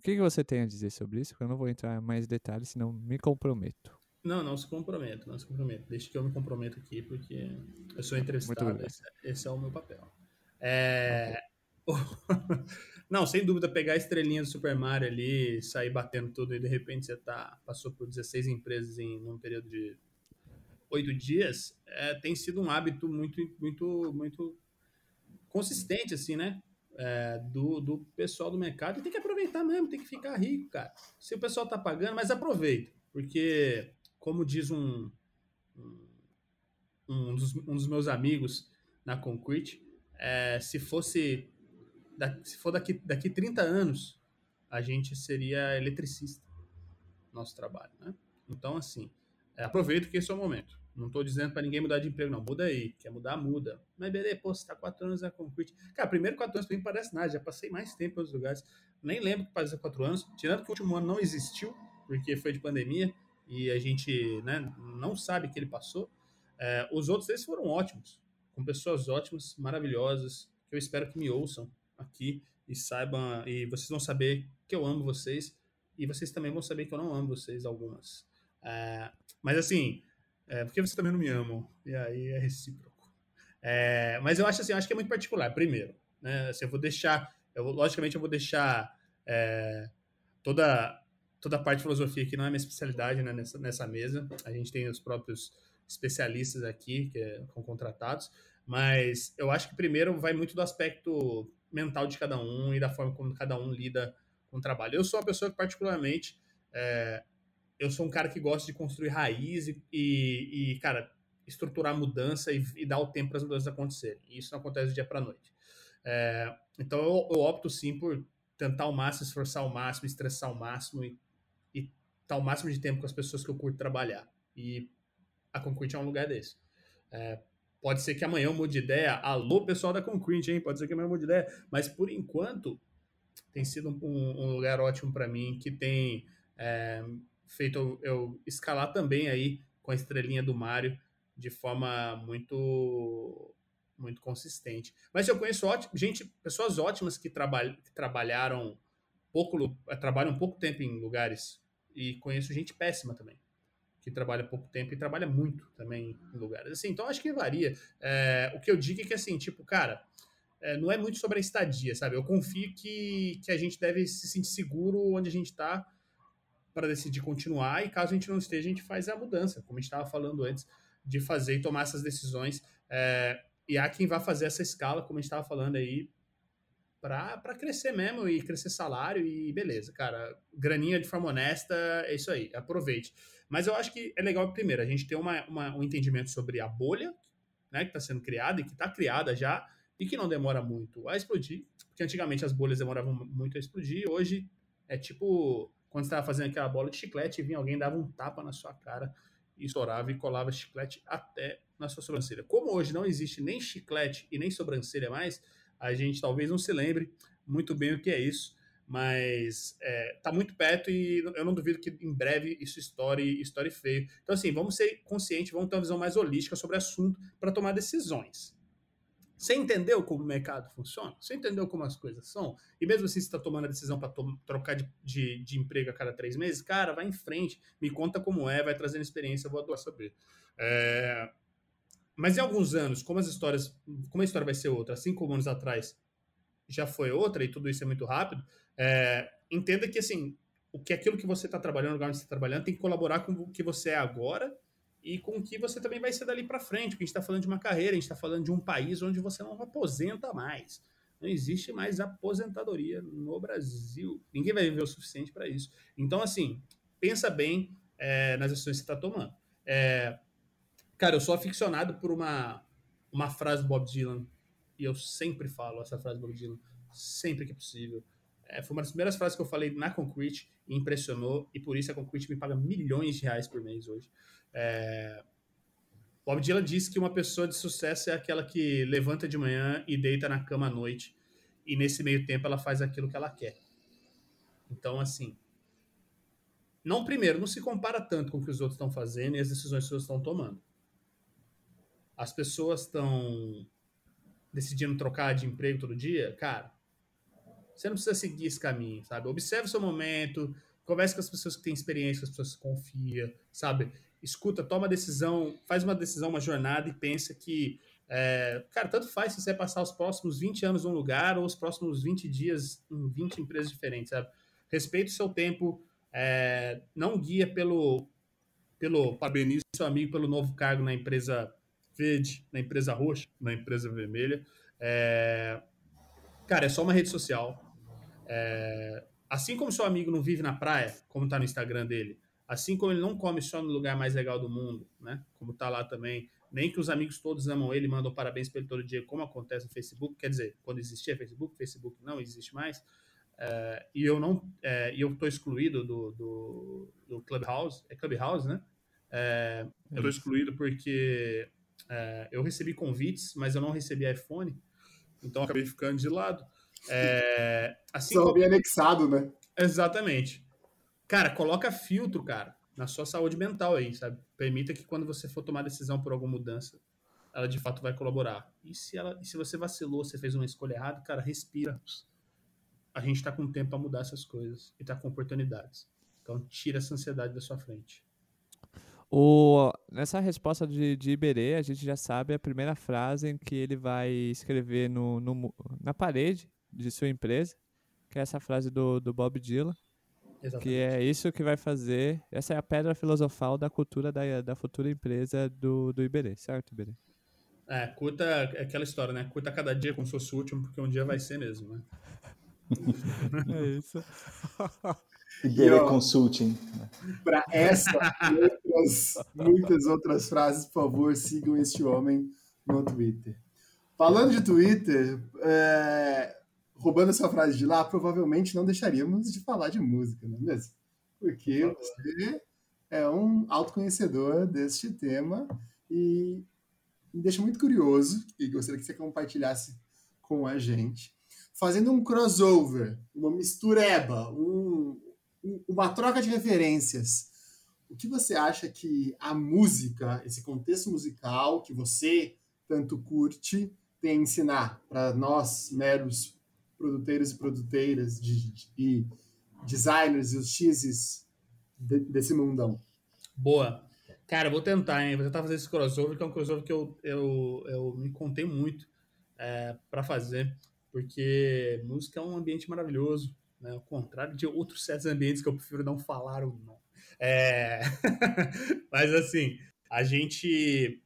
que, que você tem a dizer sobre isso? Porque eu não vou entrar em mais detalhes, senão me comprometo. Não, não se comprometo, não se comprometo. Deixa que eu me comprometo aqui, porque eu sou entrevistado, esse, esse, é o meu papel. É... não, sem dúvida, pegar a estrelinha do Super Mario ali, sair batendo tudo e de repente você tá, passou por 16 empresas em um período de oito dias, é, tem sido um hábito muito, muito, muito consistente, assim, né? É, do, do pessoal do mercado e tem que aproveitar mesmo, tem que ficar rico, cara. Se o pessoal tá pagando, mas aproveita, porque, como diz um, um, um, dos, um dos meus amigos na Concrete, é, se fosse se for daqui, daqui 30 anos, a gente seria eletricista nosso trabalho, né? Então, assim, é, aproveita que esse é o momento. Não estou dizendo para ninguém mudar de emprego, não. Muda aí. Quer mudar, muda. Mas beleza, pô, você tá quatro anos na Concrete. Cara, primeiro quatro anos para mim parece nada. Já passei mais tempo em outros lugares. Nem lembro que fazia quatro anos. Tirando que o último ano não existiu, porque foi de pandemia. E a gente né, não sabe que ele passou. É, os outros esses foram ótimos. Com pessoas ótimas, maravilhosas. Que eu espero que me ouçam aqui e saibam. E vocês vão saber que eu amo vocês. E vocês também vão saber que eu não amo vocês, algumas. É, mas assim, é, porque você também não me ama. E aí é recíproco. É, mas eu acho assim, eu acho que é muito particular. Primeiro, né? Assim, eu vou deixar, eu logicamente, eu vou deixar é, toda toda a parte de filosofia que não é minha especialidade né, nessa, nessa mesa. A gente tem os próprios especialistas aqui que é, são contratados, mas eu acho que primeiro vai muito do aspecto mental de cada um e da forma como cada um lida com o trabalho. Eu sou uma pessoa que particularmente é, eu sou um cara que gosta de construir raiz e, e, e cara, estruturar mudança e, e dar o tempo para as mudanças acontecerem. E isso não acontece do dia para noite. É, então eu, eu, opto sim por tentar ao máximo, esforçar ao máximo, estressar ao máximo e, e estar o máximo de tempo com as pessoas que eu curto trabalhar. E a Concrete é um lugar desse. É, pode ser que amanhã eu mude de ideia. Alô, pessoal da Concrete, hein? Pode ser que amanhã eu mude de ideia. Mas por enquanto tem sido um, um lugar ótimo para mim que tem é, feito eu, escalar também aí com a estrelinha do Mário de forma muito muito consistente. Mas eu conheço ótimo, gente, pessoas ótimas que, trabalh, que trabalharam pouco, trabalham pouco tempo em lugares e conheço gente péssima também, que trabalha pouco tempo e trabalha muito também em lugares. Assim, então acho que varia. É, o que eu digo é que assim, tipo, cara, é, não é muito sobre a estadia, sabe? Eu confio que, que a gente deve se sentir seguro onde a gente está para decidir continuar e caso a gente não esteja, a gente faz a mudança, como a gente estava falando antes, de fazer e tomar essas decisões. É, e há quem vá fazer essa escala, como a gente estava falando aí, para crescer mesmo e crescer salário e beleza, cara. Graninha de forma honesta, é isso aí, aproveite. Mas eu acho que é legal, primeiro, a gente ter uma, uma um entendimento sobre a bolha né, que está sendo criada e que está criada já e que não demora muito a explodir, porque antigamente as bolhas demoravam muito a explodir, hoje é tipo quando você estava fazendo aquela bola de chiclete e vinha alguém dava um tapa na sua cara e estourava e colava chiclete até na sua sobrancelha. Como hoje não existe nem chiclete e nem sobrancelha mais, a gente talvez não se lembre muito bem o que é isso, mas é, tá muito perto e eu não duvido que em breve isso estoure, estoure feio. Então, assim, vamos ser conscientes, vamos ter uma visão mais holística sobre o assunto para tomar decisões. Você entendeu como o mercado funciona? Você entendeu como as coisas são? E mesmo assim, você está tomando a decisão para trocar de, de, de, emprego a cada três meses, cara, vai em frente, me conta como é, vai trazendo experiência, eu vou adorar saber. É, mas em alguns anos, como as histórias, como a história vai ser outra, cinco anos atrás já foi outra e tudo isso é muito rápido, é, entenda que assim, o que aquilo que você está trabalhando, o lugar onde você está trabalhando, tem que colaborar com o que você é agora e com o que você também vai ser dali para frente. Porque a gente está falando de uma carreira, a gente está falando de um país onde você não aposenta mais. Não existe mais aposentadoria no Brasil. Ninguém vai viver o suficiente para isso. Então, assim, pensa bem é, nas ações que você está tomando. É, Cara, eu sou aficionado por uma, uma frase do Bob Dylan, e eu sempre falo essa frase do Bob Dylan, sempre que possível. É, foi uma das primeiras frases que eu falei na Concrete e impressionou, e por isso a Concrete me paga milhões de reais por mês hoje. É, Bob Dylan disse que uma pessoa de sucesso é aquela que levanta de manhã e deita na cama à noite, e nesse meio tempo ela faz aquilo que ela quer. Então, assim, não primeiro, não se compara tanto com o que os outros estão fazendo e as decisões que os outros estão tomando as pessoas estão decidindo trocar de emprego todo dia, cara, você não precisa seguir esse caminho, sabe? Observe o seu momento, converse com as pessoas que têm experiência, as pessoas que confia, sabe? Escuta, toma decisão, faz uma decisão, uma jornada e pensa que, é, cara, tanto faz se você passar os próximos 20 anos num lugar ou os próximos 20 dias em 20 empresas diferentes, sabe? Respeite o seu tempo, é, não guia pelo, pelo parabenizo seu amigo pelo novo cargo na empresa verde, na empresa roxa, na empresa vermelha. É... Cara, é só uma rede social. É... Assim como seu amigo não vive na praia, como está no Instagram dele, assim como ele não come só no lugar mais legal do mundo, né? Como está lá também, nem que os amigos todos amam ele, mandam parabéns para ele todo dia, como acontece no Facebook. Quer dizer, quando existia Facebook, Facebook não existe mais. É, e eu não, é, e eu estou excluído do, do, do, Clubhouse, é Clubhouse, né? É, eu estou excluído porque é, eu recebi convites, mas eu não recebi iPhone, então acabei ficando de lado. É, assim Só como... anexado, né? Exatamente. Cara, coloca filtro, cara, na sua saúde mental aí, sabe? Permita que quando você for tomar decisão por alguma mudança, ela de fato vai colaborar. E se, ela, e se você vacilou, você fez uma escolha errada, cara, respira. A gente tá com tempo para mudar essas coisas e tá com oportunidades. Então, tira essa ansiedade da sua frente. O, nessa resposta de, de Iberê, a gente já sabe a primeira frase em que ele vai escrever no, no, na parede de sua empresa, que é essa frase do, do Bob Dylan. Exatamente. Que é isso que vai fazer. Essa é a pedra filosofal da cultura da, da futura empresa do, do Iberê, certo, Iberê? É, curta é aquela história, né? Curta cada dia como se fosse o último, porque um dia vai ser mesmo, né? é isso. Iberê Consulting. Para essa e outras, muitas outras frases, por favor, sigam este homem no Twitter. Falando de Twitter, é, roubando essa frase de lá, provavelmente não deixaríamos de falar de música, não é mesmo? Porque você é um autoconhecedor deste tema e me deixa muito curioso e gostaria que você compartilhasse com a gente, fazendo um crossover, uma mistureba, um, uma troca de referências. O que você acha que a música, esse contexto musical que você tanto curte, tem a ensinar para nós, meros produtores e produteiras de, de, e designers e os x's de, desse mundão? Boa. Cara, vou tentar, hein? Vou tentar fazer esse crossover, que é um crossover que eu, eu, eu me contei muito é, para fazer, porque música é um ambiente maravilhoso, né? Ao contrário de outros certos ambientes que eu prefiro não falar o nome. É... Mas assim, a gente.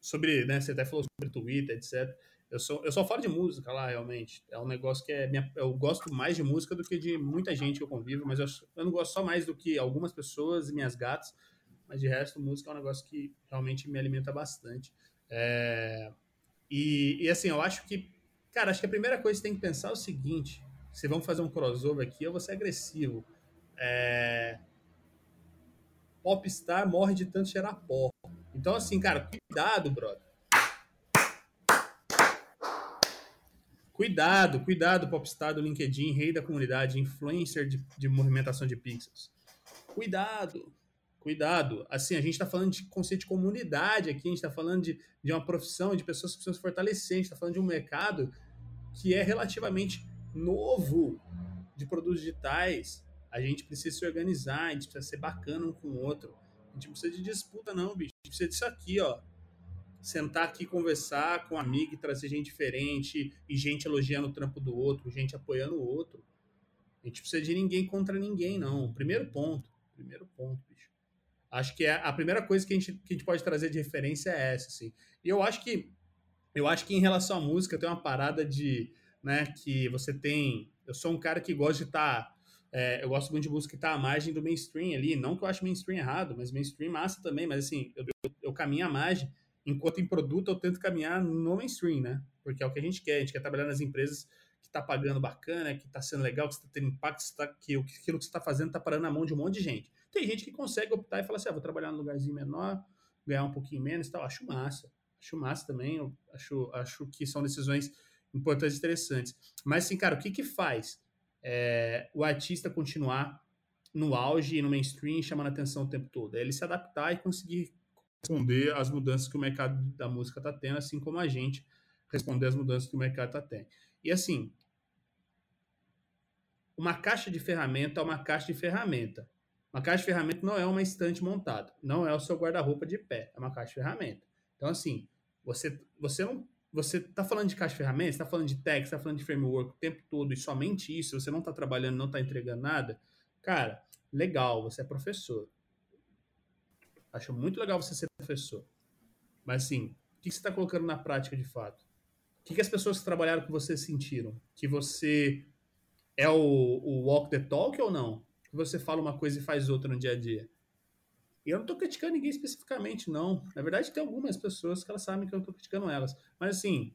Sobre, né? Você até falou sobre Twitter, etc. Eu, sou, eu só falo de música lá, realmente. É um negócio que é. Minha, eu gosto mais de música do que de muita gente que eu convivo, mas eu, eu não gosto só mais do que algumas pessoas e minhas gatas. Mas de resto, música é um negócio que realmente me alimenta bastante. É, e, e assim, eu acho que. Cara, acho que a primeira coisa que você tem que pensar é o seguinte: se vamos fazer um crossover aqui, eu vou ser agressivo. É, popstar morre de tanto cheirar pó. Então, assim, cara, cuidado, brother. Cuidado, cuidado, popstar do LinkedIn, rei da comunidade, influencer de, de movimentação de pixels. Cuidado, cuidado. Assim, a gente está falando de conceito de comunidade aqui, a gente está falando de, de uma profissão, de pessoas que precisam se fortalecer, a gente está falando de um mercado que é relativamente novo de produtos digitais. A gente precisa se organizar, a gente precisa ser bacana um com o outro. A gente não precisa de disputa, não, bicho. A gente precisa disso aqui, ó. Sentar aqui, conversar com um amigo e trazer gente diferente, e gente elogiando o trampo do outro, gente apoiando o outro. A gente precisa de ninguém contra ninguém, não. Primeiro ponto. Primeiro ponto, bicho. Acho que é a primeira coisa que a gente, que a gente pode trazer de referência é essa, assim. E eu acho que eu acho que em relação à música tem uma parada de, né, que você tem. Eu sou um cara que gosta de estar tá é, eu gosto muito de música que tá à margem do mainstream ali. Não que eu acho mainstream errado, mas mainstream massa também. Mas assim, eu, eu, eu caminho à margem, enquanto em produto eu tento caminhar no mainstream, né? Porque é o que a gente quer. A gente quer trabalhar nas empresas que tá pagando bacana, que tá sendo legal, que está tendo impacto, que, tá, que aquilo que você tá fazendo tá parando na mão de um monte de gente. Tem gente que consegue optar e falar assim: ah, vou trabalhar num lugarzinho menor, ganhar um pouquinho menos e tal. Acho massa. Acho massa também. Eu acho, acho que são decisões importantes e interessantes. Mas assim, cara, o que que faz? é, o artista continuar no auge e no mainstream chamando atenção o tempo todo. É ele se adaptar e conseguir responder às mudanças que o mercado da música está tendo, assim como a gente responder às mudanças que o mercado está tendo. E assim, uma caixa de ferramenta é uma caixa de ferramenta. Uma caixa de ferramenta não é uma estante montada, não é o seu guarda-roupa de pé, é uma caixa de ferramenta. Então, assim, você, você não você está falando de caixa de ferramentas, está falando de tech, está falando de framework o tempo todo e somente isso, você não está trabalhando, não está entregando nada, cara, legal, você é professor. Acho muito legal você ser professor. Mas assim, o que você está colocando na prática de fato? O que, as pessoas que trabalharam com você sentiram? Que você é o, o walk the talk ou não? Que você fala uma coisa e faz outra no dia a dia? E eu não estou criticando ninguém especificamente, não. Na verdade, tem algumas pessoas que elas sabem que eu estou criticando elas. Mas, assim,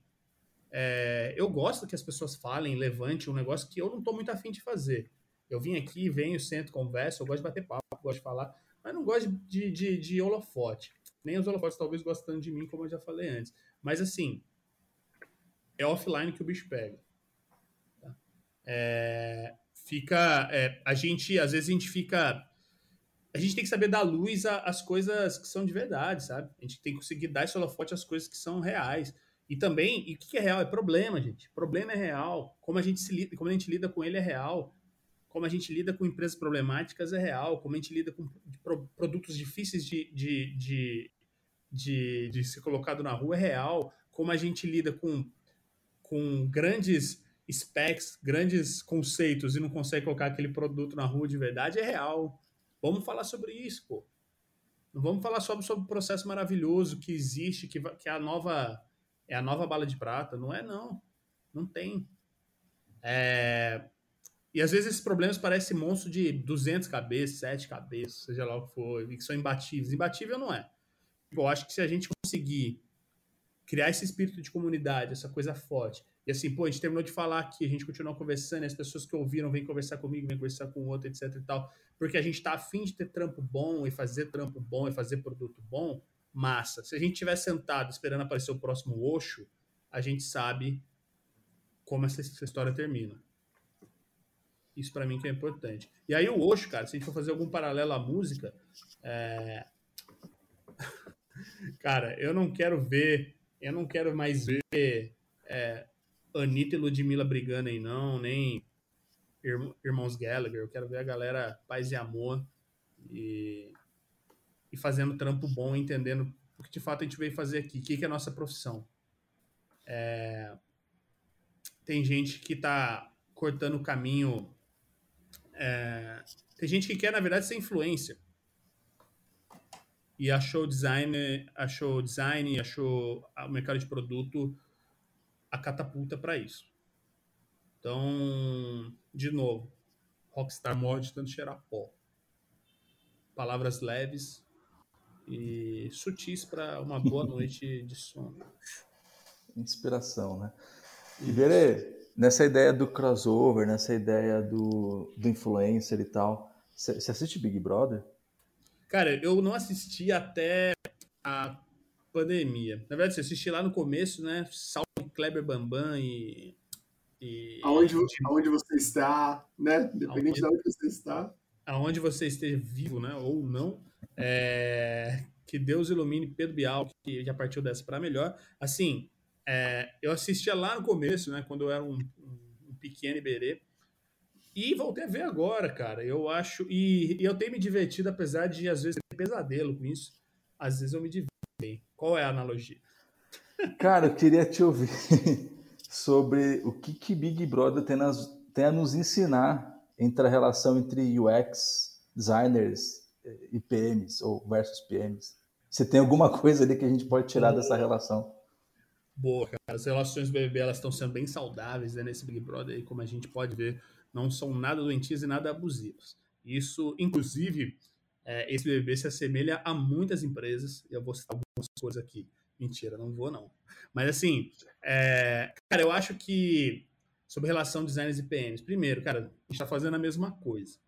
é, eu gosto que as pessoas falem, levante um negócio que eu não estou muito afim de fazer. Eu vim aqui, venho, sento, converso, eu gosto de bater papo, gosto de falar, mas não gosto de, de, de holofote. Nem os holofotes talvez gostando de mim, como eu já falei antes. Mas, assim, é offline que o bicho pega. Tá? É, fica... É, a gente, às vezes, a gente fica a gente tem que saber dar luz às coisas que são de verdade, sabe? A gente tem que conseguir dar esse holofote às coisas que são reais. E também, e o que é real? É problema, gente. Problema é real. Como a gente se lida, como a gente lida com ele é real. Como a gente lida com empresas problemáticas é real. Como a gente lida com produtos difíceis de, de, de, de, de ser colocado na rua é real. Como a gente lida com, com grandes specs, grandes conceitos e não consegue colocar aquele produto na rua de verdade é real. Vamos falar sobre isso, pô. Não vamos falar só sobre o processo maravilhoso que existe, que, que é a nova é a nova bala de prata. Não é, não. Não tem. É... E às vezes esses problemas parecem monstro de 200 cabeças, 7 cabeças, seja lá o que for, e que são imbatíveis. Imbatível não é. Eu acho que se a gente conseguir criar esse espírito de comunidade, essa coisa forte, e assim, pô, a gente terminou de falar aqui, a gente continuou conversando, e as pessoas que ouviram vêm conversar comigo, vêm conversar com o outro, etc e tal, porque a gente está afim de ter trampo bom e fazer trampo bom e fazer produto bom, massa. Se a gente estiver sentado esperando aparecer o próximo Osho, a gente sabe como essa história termina. Isso para mim que é importante. E aí o Osho, cara, se a gente for fazer algum paralelo à música, é... cara, eu não quero ver, eu não quero mais ver é, Anitta e Ludmilla brigando aí, não, nem Irmãos Gallagher. Eu quero ver a galera paz e amor. E e fazendo trampo bom, entendendo o que de fato a gente veio fazer aqui, o que, que é a nossa profissão. É... Tem gente que está cortando o caminho. É... Tem gente que quer, na verdade, ser influência. E achou design, achou design, achou o mercado de produto a catapulta para isso. Então, de novo, Rockstar Mod tanto cheirar pó. Palavras leves e sutis para uma boa noite de sono. Inspiração, né? E Berê, nessa ideia do crossover, nessa ideia do, do influencer e tal, você assiste Big Brother? Cara, eu não assisti até a pandemia. Na verdade, você assisti lá no começo, né? Salve Kleber Bambam e. e... Aonde, aonde você está, né? Independente aonde, de onde você está. Aonde você esteja vivo, né? Ou não. É... Que Deus ilumine Pedro Bial, que já partiu dessa para melhor. Assim, é... eu assistia lá no começo, né? Quando eu era um, um pequeno Iberê. E voltei a ver agora, cara. Eu acho. E, e eu tenho me divertido, apesar de às vezes ter pesadelo com isso. Às vezes eu me divirto bem. Qual é a analogia? Cara, eu queria te ouvir sobre o que, que Big Brother tem, nas, tem a nos ensinar entre a relação entre UX, designers e PMs, ou versus PMs. Você tem alguma coisa ali que a gente pode tirar dessa relação? Boa, cara. As relações BBB elas estão sendo bem saudáveis né, nesse Big Brother, aí, como a gente pode ver, não são nada doentias e nada abusivas. Isso, inclusive, é, esse BBB se assemelha a muitas empresas, e eu vou citar algumas coisas aqui. Mentira, não vou não. Mas assim, é, cara, eu acho que sobre relação designers e PMs, primeiro, cara, a gente está fazendo a mesma coisa.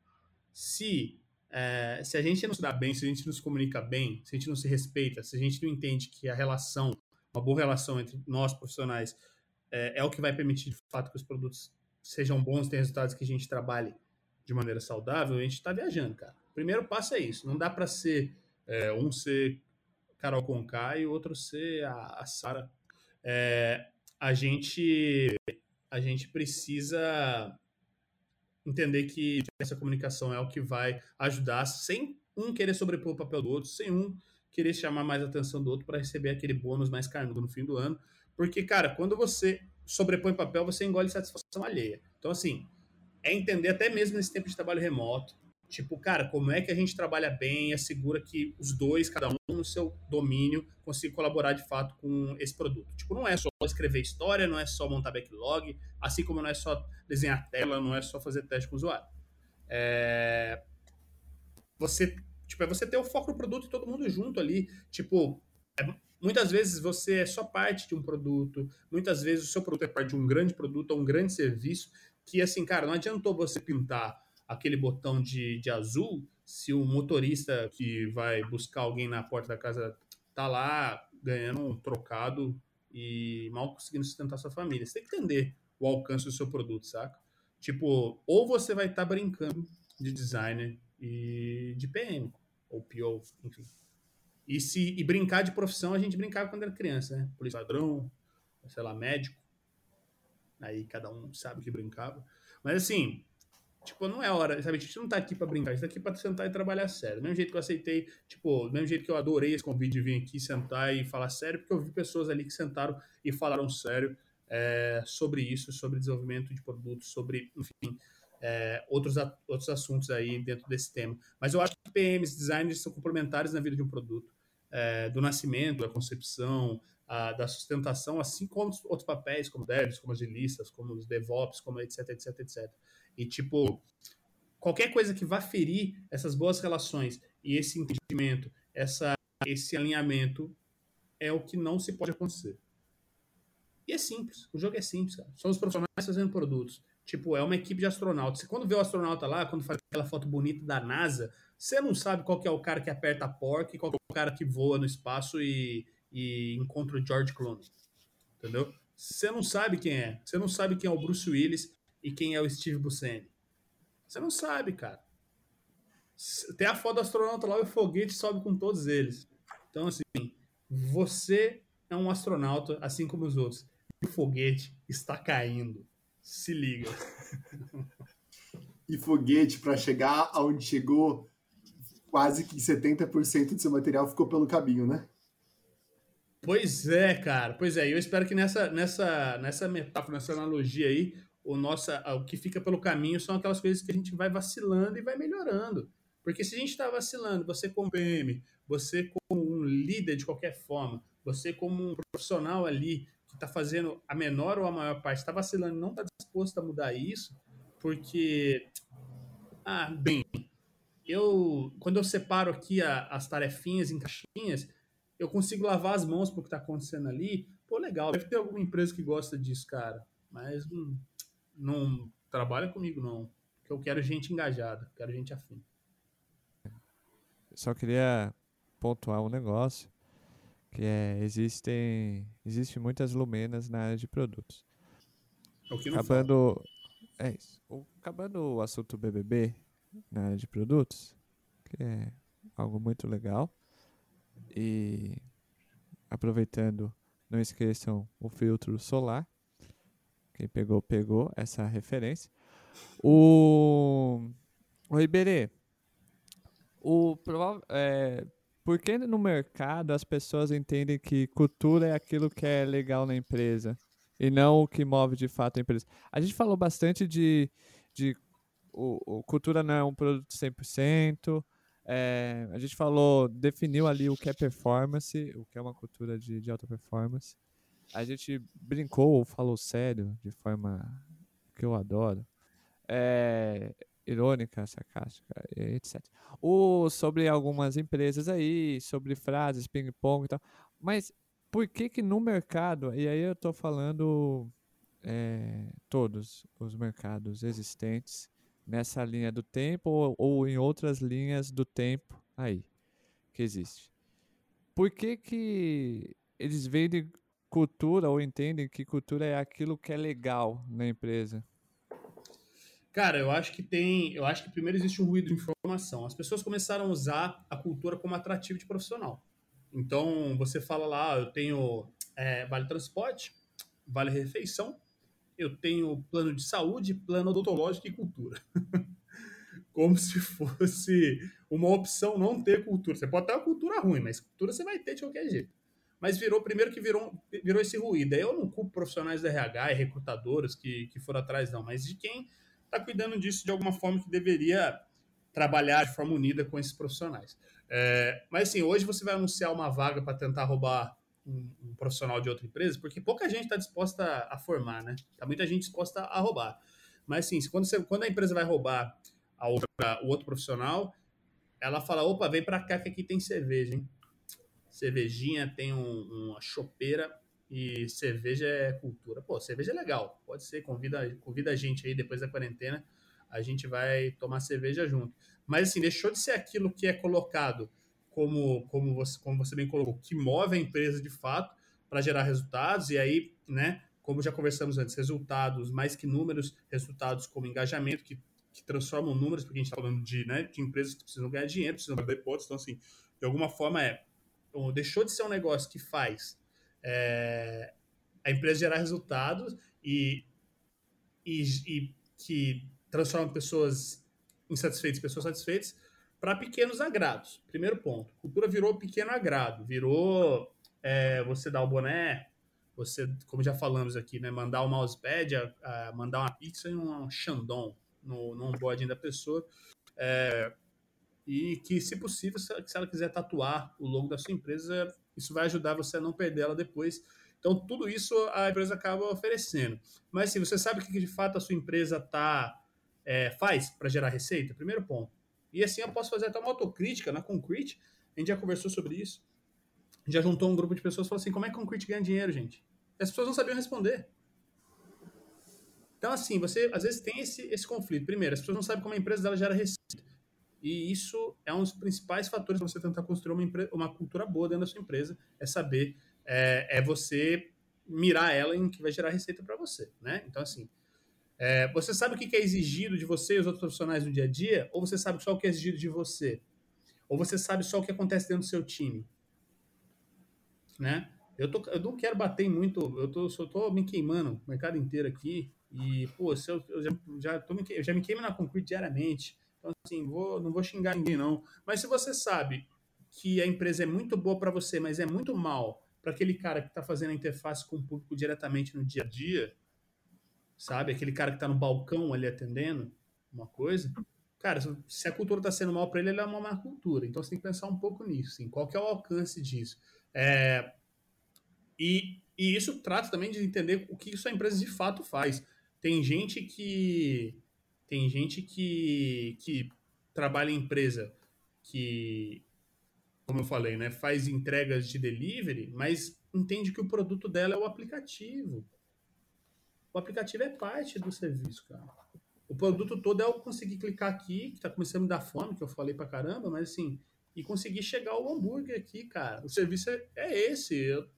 Se é, se a gente não se dá bem, se a gente não se comunica bem, se a gente não se respeita, se a gente não entende que a relação, uma boa relação entre nós profissionais é, é o que vai permitir de fato que os produtos sejam bons, tenham resultados que a gente trabalhe de maneira saudável, a gente está viajando, cara. O primeiro passo é isso. Não dá para ser é, um ser Carol Conká e o outro ser a, a Sara. É, a gente a gente precisa entender que essa comunicação é o que vai ajudar sem um querer sobrepor o papel do outro, sem um querer chamar mais atenção do outro para receber aquele bônus mais carnudo no fim do ano. Porque, cara, quando você sobrepõe papel, você engole satisfação alheia. Então, assim, é entender até mesmo nesse tempo de trabalho remoto, Tipo, cara, como é que a gente trabalha bem e assegura que os dois, cada um no seu domínio, consigam colaborar de fato com esse produto? Tipo, não é só escrever história, não é só montar backlog, assim como não é só desenhar tela, não é só fazer teste com o usuário. É... Você, tipo, é você ter o foco no produto e todo mundo junto ali. Tipo, é... muitas vezes você é só parte de um produto, muitas vezes o seu produto é parte de um grande produto ou um grande serviço, que assim, cara, não adiantou você pintar aquele botão de, de azul se o motorista que vai buscar alguém na porta da casa tá lá ganhando um trocado e mal conseguindo sustentar sua família. Você tem que entender o alcance do seu produto, saca? Tipo, ou você vai estar tá brincando de designer e de PM, ou PO, enfim. E, se, e brincar de profissão, a gente brincava quando era criança, né? Polícia padrão, sei lá, médico. Aí cada um sabe que brincava. Mas assim, Tipo, não é hora, sabe? A gente não tá aqui pra brincar, a gente tá aqui pra sentar e trabalhar sério. Do mesmo jeito que eu aceitei, tipo, do mesmo jeito que eu adorei esse convite de vir aqui sentar e falar sério, porque eu vi pessoas ali que sentaram e falaram sério é, sobre isso, sobre desenvolvimento de produtos, sobre, enfim, é, outros, outros assuntos aí dentro desse tema. Mas eu acho que PMs, designers são complementares na vida de um produto, é, do nascimento, da concepção, a, da sustentação, assim como outros papéis, como devs, como agilistas, como os DevOps, como etc, etc, etc. E, tipo, qualquer coisa que vá ferir essas boas relações e esse entendimento, essa, esse alinhamento, é o que não se pode acontecer. E é simples, o jogo é simples, cara. São os profissionais fazendo produtos. Tipo, é uma equipe de astronautas. Você quando vê o astronauta lá, quando faz aquela foto bonita da NASA, você não sabe qual que é o cara que aperta a porca e qual que é o cara que voa no espaço e, e encontra o George Clooney. Entendeu? Você não sabe quem é. Você não sabe quem é o Bruce Willis e quem é o Steve Buscemi. Você não sabe, cara. Tem a foto do astronauta lá e o foguete sobe com todos eles. Então, assim, você é um astronauta, assim como os outros. E o foguete está caindo. Se liga. E foguete, para chegar aonde chegou, quase que 70% do seu material ficou pelo caminho, né? Pois é, cara. Pois é. Eu espero que nessa, nessa, nessa metáfora, nessa analogia aí, o, nossa, o que fica pelo caminho são aquelas coisas que a gente vai vacilando e vai melhorando. Porque se a gente está vacilando, você como PM, você como um líder de qualquer forma, você como um profissional ali está fazendo a menor ou a maior parte, está vacilando, não está disposto a mudar isso, porque, ah, bem, eu quando eu separo aqui a, as tarefinhas em caixinhas, eu consigo lavar as mãos pro que está acontecendo ali. Pô, legal. Deve ter alguma empresa que gosta disso, cara. Mas não, não trabalha comigo, não. Porque eu quero gente engajada, quero gente afim. Só queria pontuar um negócio, que é, existem, existem muitas lumenas na área de produtos. É o que não acabando, é isso. Acabando o assunto BBB na área de produtos, que é algo muito legal. E aproveitando, não esqueçam o filtro solar. Quem pegou, pegou essa referência. O, o Iberê, o, é, por que no mercado as pessoas entendem que cultura é aquilo que é legal na empresa e não o que move de fato a empresa? A gente falou bastante de, de o, o cultura não é um produto 100%, é, a gente falou, definiu ali o que é performance, o que é uma cultura de, de alta performance. A gente brincou ou falou sério, de forma que eu adoro. É, irônica, sarcástica, etc. O, sobre algumas empresas aí, sobre frases, ping-pong e tal. Mas por que que no mercado, e aí eu estou falando é, todos os mercados existentes, nessa linha do tempo ou, ou em outras linhas do tempo aí que existe. Por que que eles vendem cultura ou entendem que cultura é aquilo que é legal na empresa? Cara, eu acho que tem. Eu acho que primeiro existe um ruído de informação. As pessoas começaram a usar a cultura como atrativo de profissional. Então, você fala lá, eu tenho é, vale transporte, vale refeição, eu tenho plano de saúde, plano odontológico e cultura. Como se fosse uma opção não ter cultura. Você pode ter uma cultura ruim, mas cultura você vai ter de qualquer jeito. Mas virou, primeiro que virou, virou esse ruído. Eu não culpo profissionais da RH e recrutadores que, que foram atrás, não, mas de quem está cuidando disso de alguma forma que deveria trabalhar de forma unida com esses profissionais. É, mas assim, hoje você vai anunciar uma vaga para tentar roubar um, um, profissional de outra empresa, porque pouca gente está disposta a, formar, né? Tá muita gente disposta a roubar. Mas assim, quando, você, quando a empresa vai roubar a outra, o outro profissional, ela fala: opa, vem para cá que aqui tem cerveja, hein? Cervejinha, tem um, uma chopeira e cerveja é cultura. Pô, cerveja é legal, pode ser, convida, convida a gente aí depois da quarentena, a gente vai tomar cerveja junto. Mas assim, deixou de ser aquilo que é colocado como, como, você, como você bem colocou, que move a empresa de fato para gerar resultados, e aí, né, como já conversamos antes, resultados mais que números, resultados como engajamento, que, que transformam números, porque a gente está falando de, né, de empresas que precisam ganhar dinheiro, precisam dar hipóteses, então, assim, de alguma forma é, deixou de ser um negócio que faz é, a empresa gerar resultados e, e, e que transforma pessoas insatisfeitas em pessoas satisfeitas, para pequenos agrados. Primeiro ponto. Cultura virou pequeno agrado, virou é, você dar o boné, você, como já falamos aqui, né, mandar o mousepad, a, a mandar uma pizza e um Shandong no, no onboarding da pessoa. É, e que, se possível, se ela quiser tatuar o logo da sua empresa, isso vai ajudar você a não perder ela depois. Então, tudo isso a empresa acaba oferecendo. Mas, se você sabe o que de fato a sua empresa tá, é, faz para gerar receita? Primeiro ponto e assim eu posso fazer até uma autocrítica na Concrete. A gente já conversou sobre isso. Já juntou um grupo de pessoas e falou assim: como é que Concrete ganha dinheiro, gente? E as pessoas não sabiam responder. Então, assim, você às vezes tem esse, esse conflito. Primeiro, as pessoas não sabem como a empresa dela gera receita. E isso é um dos principais fatores para você tentar construir uma, uma cultura boa dentro da sua empresa. É saber, é, é você mirar ela em que vai gerar receita para você, né? Então, assim, é, você sabe o que é exigido de você e os outros profissionais no dia a dia? Ou você sabe só o que é exigido de você? Ou você sabe só o que acontece dentro do seu time? Né? Eu, tô, eu não quero bater muito, eu tô, só tô me queimando o mercado inteiro aqui. E, pô, se eu, eu, já, já, tô me, eu já me queimo na Concrete diariamente. Então, assim, vou, não vou xingar ninguém, não. Mas se você sabe que a empresa é muito boa para você, mas é muito mal para aquele cara que está fazendo a interface com o público diretamente no dia a dia, sabe? Aquele cara que está no balcão ali atendendo uma coisa. Cara, se a cultura está sendo mal para ele, ele é uma má cultura. Então você tem que pensar um pouco nisso. Assim, qual que é o alcance disso? É, e, e isso trata também de entender o que isso a empresa de fato faz. Tem gente que tem gente que, que trabalha em empresa que, como eu falei, né, faz entregas de delivery, mas entende que o produto dela é o aplicativo. O aplicativo é parte do serviço, cara. O produto todo é eu conseguir clicar aqui, que tá começando a me dar fome, que eu falei pra caramba, mas assim, e conseguir chegar ao hambúrguer aqui, cara. O serviço é, é esse. Eu,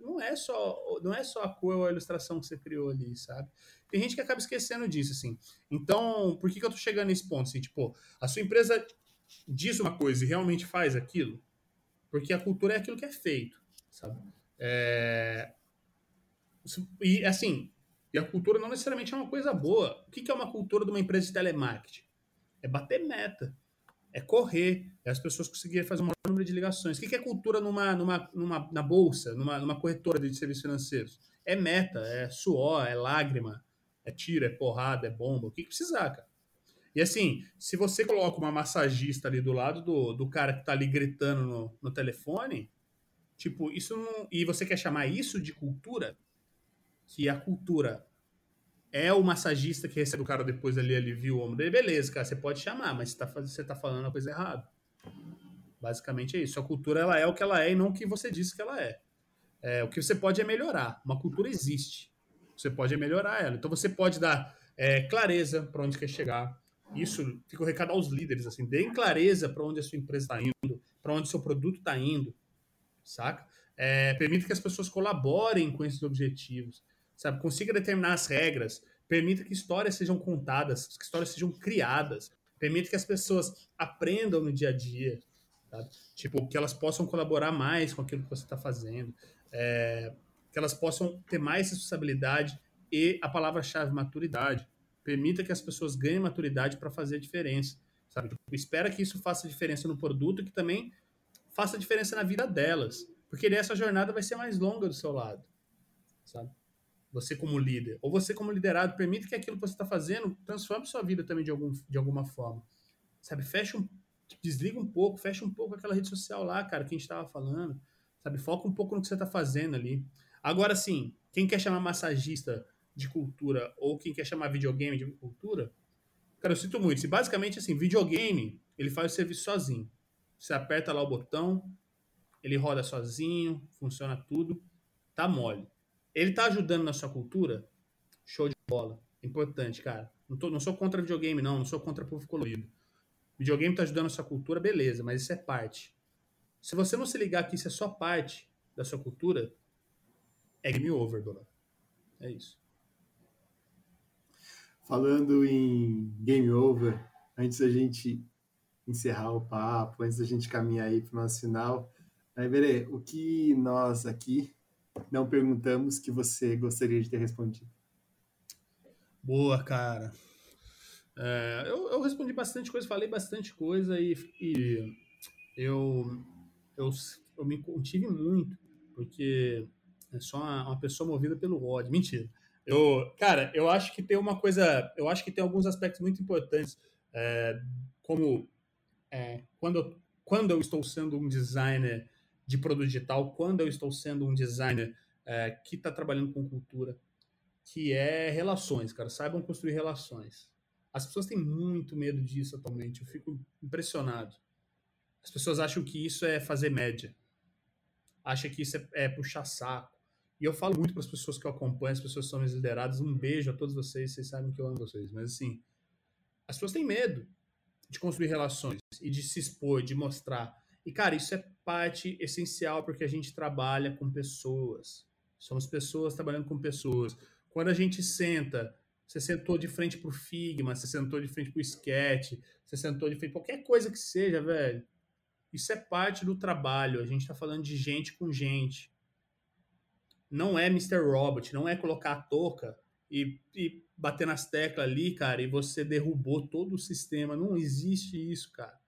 não é só não é só a cor ou a ilustração que você criou ali, sabe? Tem gente que acaba esquecendo disso, assim. Então, por que, que eu tô chegando nesse ponto? Assim, tipo, a sua empresa diz uma coisa e realmente faz aquilo, porque a cultura é aquilo que é feito, sabe? É... E, assim, e a cultura não necessariamente é uma coisa boa. O que, que é uma cultura de uma empresa de telemarketing? É bater meta é correr, é as pessoas conseguirem fazer um maior número de ligações. O que é cultura numa, numa, numa, na bolsa, numa, numa corretora de serviços financeiros? É meta, é suor, é lágrima, é tiro, é porrada, é bomba, o que, que precisar, cara. E assim, se você coloca uma massagista ali do lado do, do cara que tá ali gritando no, no telefone, tipo, isso não. E você quer chamar isso de cultura? Que a cultura é o massagista que recebe o cara depois ali, ele viu o ombro dele, beleza, cara, você pode chamar, mas você tá, você tá falando a coisa errada. Basicamente é isso. A cultura ela é o que ela é e não o que você disse que ela é. é o que você pode é melhorar. Uma cultura existe. Você pode melhorar ela. Então você pode dar é, clareza para onde quer chegar. Isso fica o recado aos líderes, assim, deem clareza para onde a sua empresa está indo, para onde seu produto está indo, saca? É, permita que as pessoas colaborem com esses objetivos sabe? Consiga determinar as regras, permita que histórias sejam contadas, que histórias sejam criadas, permita que as pessoas aprendam no dia a dia, sabe? Tipo, que elas possam colaborar mais com aquilo que você está fazendo, é, que elas possam ter mais responsabilidade e a palavra-chave, maturidade. Permita que as pessoas ganhem maturidade para fazer a diferença, sabe? Tipo, espera que isso faça diferença no produto que também faça diferença na vida delas, porque essa jornada vai ser mais longa do seu lado, sabe? você como líder, ou você como liderado, permite que aquilo que você está fazendo transforme sua vida também de, algum, de alguma forma. Sabe, fecha um, desliga um pouco, fecha um pouco aquela rede social lá, cara, que a gente estava falando. Sabe, foca um pouco no que você está fazendo ali. Agora sim, quem quer chamar massagista de cultura ou quem quer chamar videogame de cultura, cara, eu sinto muito. Se basicamente assim, videogame, ele faz o serviço sozinho. Você aperta lá o botão, ele roda sozinho, funciona tudo, tá mole. Ele tá ajudando na sua cultura? Show de bola. Importante, cara. Não, tô, não sou contra videogame, não. Não sou contra povo colorido. Videogame tá ajudando a sua cultura, beleza, mas isso é parte. Se você não se ligar que isso é só parte da sua cultura, é game over, Dona. É isso. Falando em game over, antes da gente encerrar o papo, antes da gente caminhar aí para o nosso final, aí, Berê, o que nós aqui não perguntamos que você gostaria de ter respondido? Boa, cara. É, eu, eu, respondi bastante coisa, falei bastante coisa e, e eu, eu, eu me contive muito, porque é só uma, uma, pessoa movida pelo ódio. Mentira. Eu, cara, eu acho que tem uma coisa, eu acho que tem alguns aspectos muito importantes, é, como é, quando, eu, quando eu estou sendo um designer de produto digital quando eu estou sendo um designer é, que está trabalhando com cultura, que é relações, cara. Saibam construir relações. As pessoas têm muito medo disso atualmente. Eu fico impressionado. As pessoas acham que isso é fazer média. Acham que isso é, é puxar saco. E eu falo muito para as pessoas que eu acompanho, as pessoas que são minhas lideradas. Um beijo a todos vocês. Vocês sabem que eu amo vocês. Mas assim, as pessoas têm medo de construir relações e de se expor, de mostrar. E, cara, isso é parte essencial porque a gente trabalha com pessoas. Somos pessoas trabalhando com pessoas. Quando a gente senta, você sentou de frente pro Figma, você sentou de frente pro Sketch, você sentou de frente qualquer coisa que seja, velho. Isso é parte do trabalho. A gente está falando de gente com gente. Não é Mr. Robot, não é colocar a touca e, e bater nas teclas ali, cara, e você derrubou todo o sistema. Não existe isso, cara.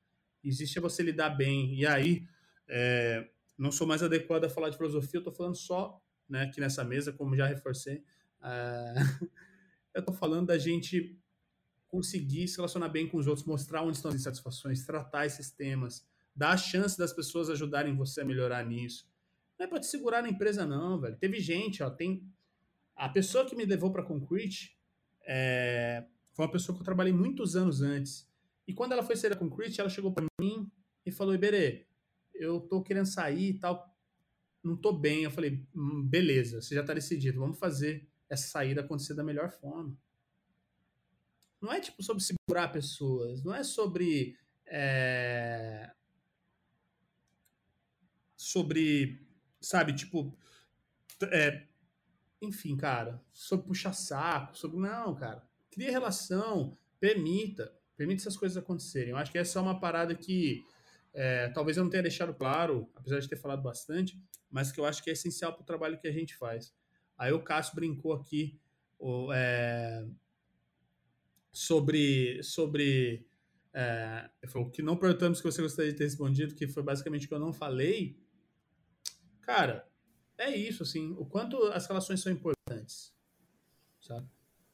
Existe você lidar bem. E aí, é, não sou mais adequado a falar de filosofia, eu tô falando só, né, aqui nessa mesa, como já reforcei. É, eu tô falando da gente conseguir se relacionar bem com os outros, mostrar onde estão as insatisfações, tratar esses temas, dar a chance das pessoas ajudarem você a melhorar nisso. Não é para te segurar na empresa, não, velho. Teve gente, ó, tem. A pessoa que me levou para Concrete é... foi uma pessoa que eu trabalhei muitos anos antes. E quando ela foi sair da Concrete, ela chegou para mim e falou: Iberê, eu tô querendo sair e tal, não tô bem. Eu falei: hum, beleza, você já tá decidido, vamos fazer essa saída acontecer da melhor forma. Não é tipo sobre segurar pessoas, não é sobre. É... Sobre sabe, tipo, é, enfim, cara, sobre puxar saco, sobre não, cara, cria relação, permita, permita essas coisas acontecerem. Eu acho que essa é uma parada que é, talvez eu não tenha deixado claro, apesar de ter falado bastante, mas que eu acho que é essencial para o trabalho que a gente faz. Aí o Cássio brincou aqui o, é, sobre sobre é, o que não perguntamos que você gostaria de ter respondido, que foi basicamente o que eu não falei, Cara, é isso, assim. O quanto as relações são importantes, sabe?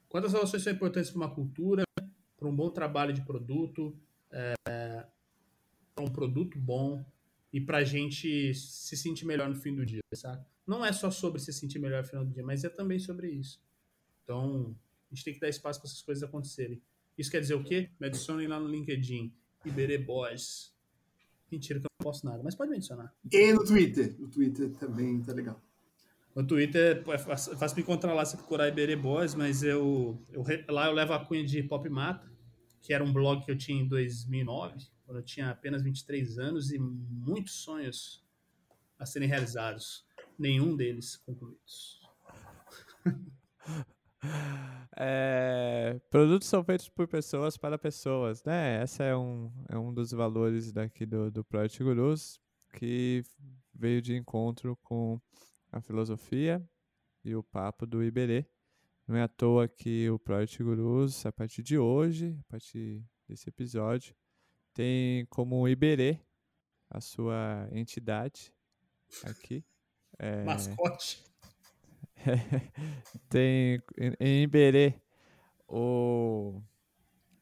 Quantas relações são importantes para uma cultura, para um bom trabalho de produto, é, para um produto bom e para a gente se sentir melhor no fim do dia, sabe? Não é só sobre se sentir melhor no final do dia, mas é também sobre isso. Então, a gente tem que dar espaço para essas coisas acontecerem. Isso quer dizer o quê? Me adicionem lá no LinkedIn. Iberê Boys. Mentira que eu não posso nada, mas pode mencionar. E no Twitter. O Twitter também tá legal. No Twitter é fácil, me encontrar lá se procurar Iberê Boys, mas eu, eu, lá eu levo a cunha de Pop Mata, que era um blog que eu tinha em 2009, quando eu tinha apenas 23 anos e muitos sonhos a serem realizados. Nenhum deles concluídos. É, produtos são feitos por pessoas para pessoas, né? Esse é um, é um dos valores daqui do, do Project Gurus, que veio de encontro com a filosofia e o papo do Iberê. Não é à toa que o Project Gurus, a partir de hoje, a partir desse episódio, tem como Iberê a sua entidade aqui. É, Mascote. tem em Iberê o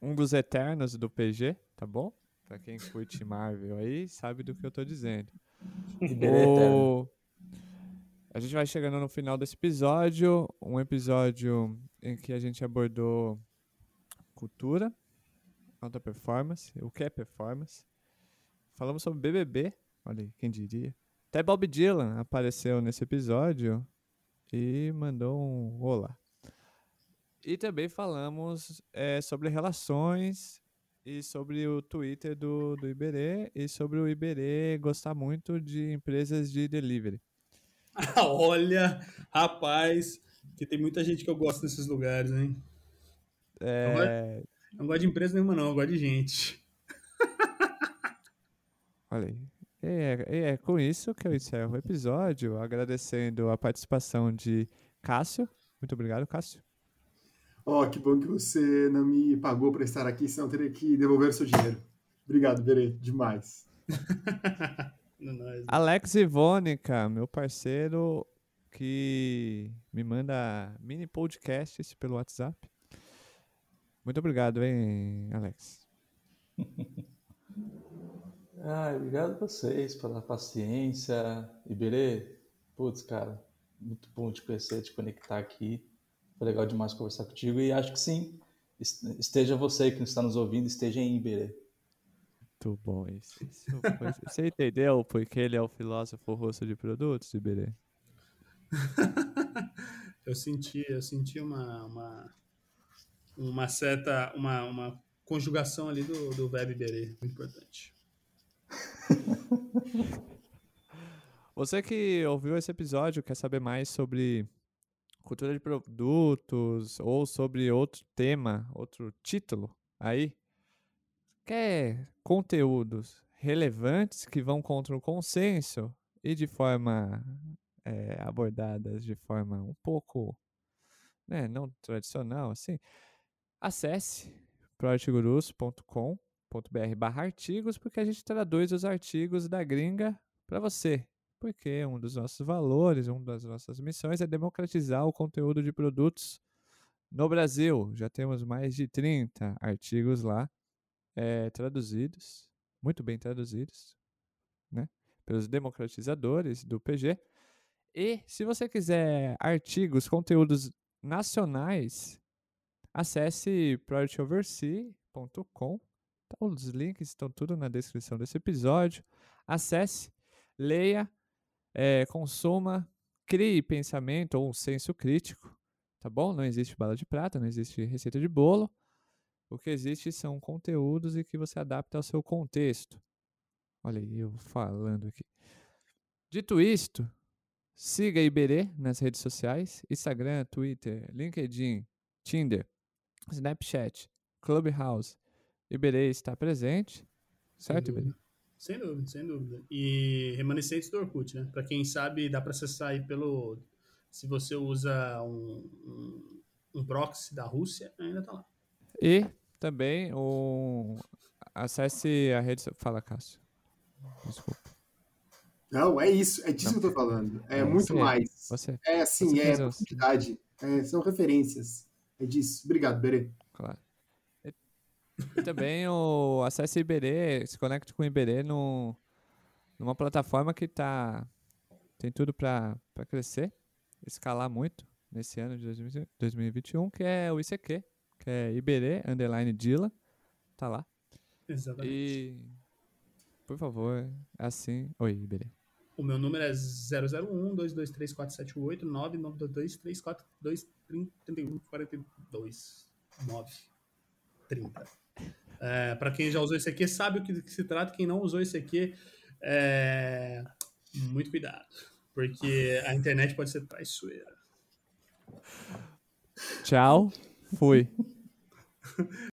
um dos eternos do PG, tá bom? Pra quem curte Marvel aí, sabe do que eu tô dizendo. Iberê o... A gente vai chegando no final desse episódio, um episódio em que a gente abordou cultura, alta performance, o que é performance. Falamos sobre BBB, olha aí, quem diria. Até Bob Dylan apareceu nesse episódio e mandou um olá. E também falamos é, sobre relações e sobre o Twitter do, do Iberê e sobre o Iberê gostar muito de empresas de delivery. Olha, rapaz, que tem muita gente que eu gosto desses lugares, hein? É... Não, gosto, de empresa nenhuma, não, eu gosto de gente. Olha aí. É, é, com isso que eu encerro o episódio, agradecendo a participação de Cássio. Muito obrigado, Cássio. Ó, oh, que bom que você não me pagou para estar aqui, senão eu teria que devolver o seu dinheiro. Obrigado, Berê, demais. Alex Ivônica, meu parceiro que me manda mini podcasts pelo WhatsApp. Muito obrigado, hein, Alex. Ah, obrigado a vocês pela paciência. Iberê, putz, cara, muito bom te conhecer, te conectar aqui. Foi legal demais conversar contigo e acho que sim, esteja você que está nos ouvindo, esteja em Iberê. Muito bom isso. Você entendeu porque ele é o filósofo rosto de produtos, Iberê? eu senti, eu senti uma, uma, uma certa, uma, uma conjugação ali do, do verbo Iberê, muito importante. Você que ouviu esse episódio, quer saber mais sobre cultura de produtos ou sobre outro tema, outro título aí? Quer conteúdos relevantes que vão contra o consenso e de forma é, abordadas de forma um pouco né, não tradicional, assim, acesse proartigurus.com.br barra artigos, porque a gente traduz os artigos da gringa para você. Porque um dos nossos valores, uma das nossas missões é democratizar o conteúdo de produtos no Brasil. Já temos mais de 30 artigos lá é, traduzidos, muito bem traduzidos, né, pelos democratizadores do PG. E se você quiser artigos, conteúdos nacionais, acesse. Tá, os links estão tudo na descrição desse episódio. Acesse, leia, é, consuma, crie pensamento ou um senso crítico, tá bom? Não existe bala de prata, não existe receita de bolo. O que existe são conteúdos e que você adapta ao seu contexto. Olha aí, eu falando aqui. Dito isto, siga Iberê nas redes sociais: Instagram, Twitter, LinkedIn, Tinder, Snapchat, Clubhouse. Iberê está presente, certo, Iberê? Sem dúvida, sem dúvida. E remanescentes do Orkut, né? Para quem sabe, dá para acessar aí pelo. Se você usa um, um, um proxy da Rússia, ainda tá lá. E também o acesse a rede. Fala, Cássio. Desculpa. Não, é isso, é disso Não. que eu tô falando. É, é muito você, mais. Você. É assim, você é profundidade. É, são referências. É disso. Obrigado, Berê. Claro. E também o acesse Iberê, se conecte com o Iberê no, numa plataforma que tá tem tudo para crescer, escalar muito nesse ano de 2021, que é o ICQ, que é Iberê underline Dila, tá lá. Exatamente. E por favor, assim, oi Iberê. O meu número é 001 223 478 9922 342 31 42 9 30. É, para quem já usou esse aqui, sabe o que, que, se trata. Quem não usou esse aqui, é... muito cuidado, porque a internet pode ser traiçoeira. Tchau, fui.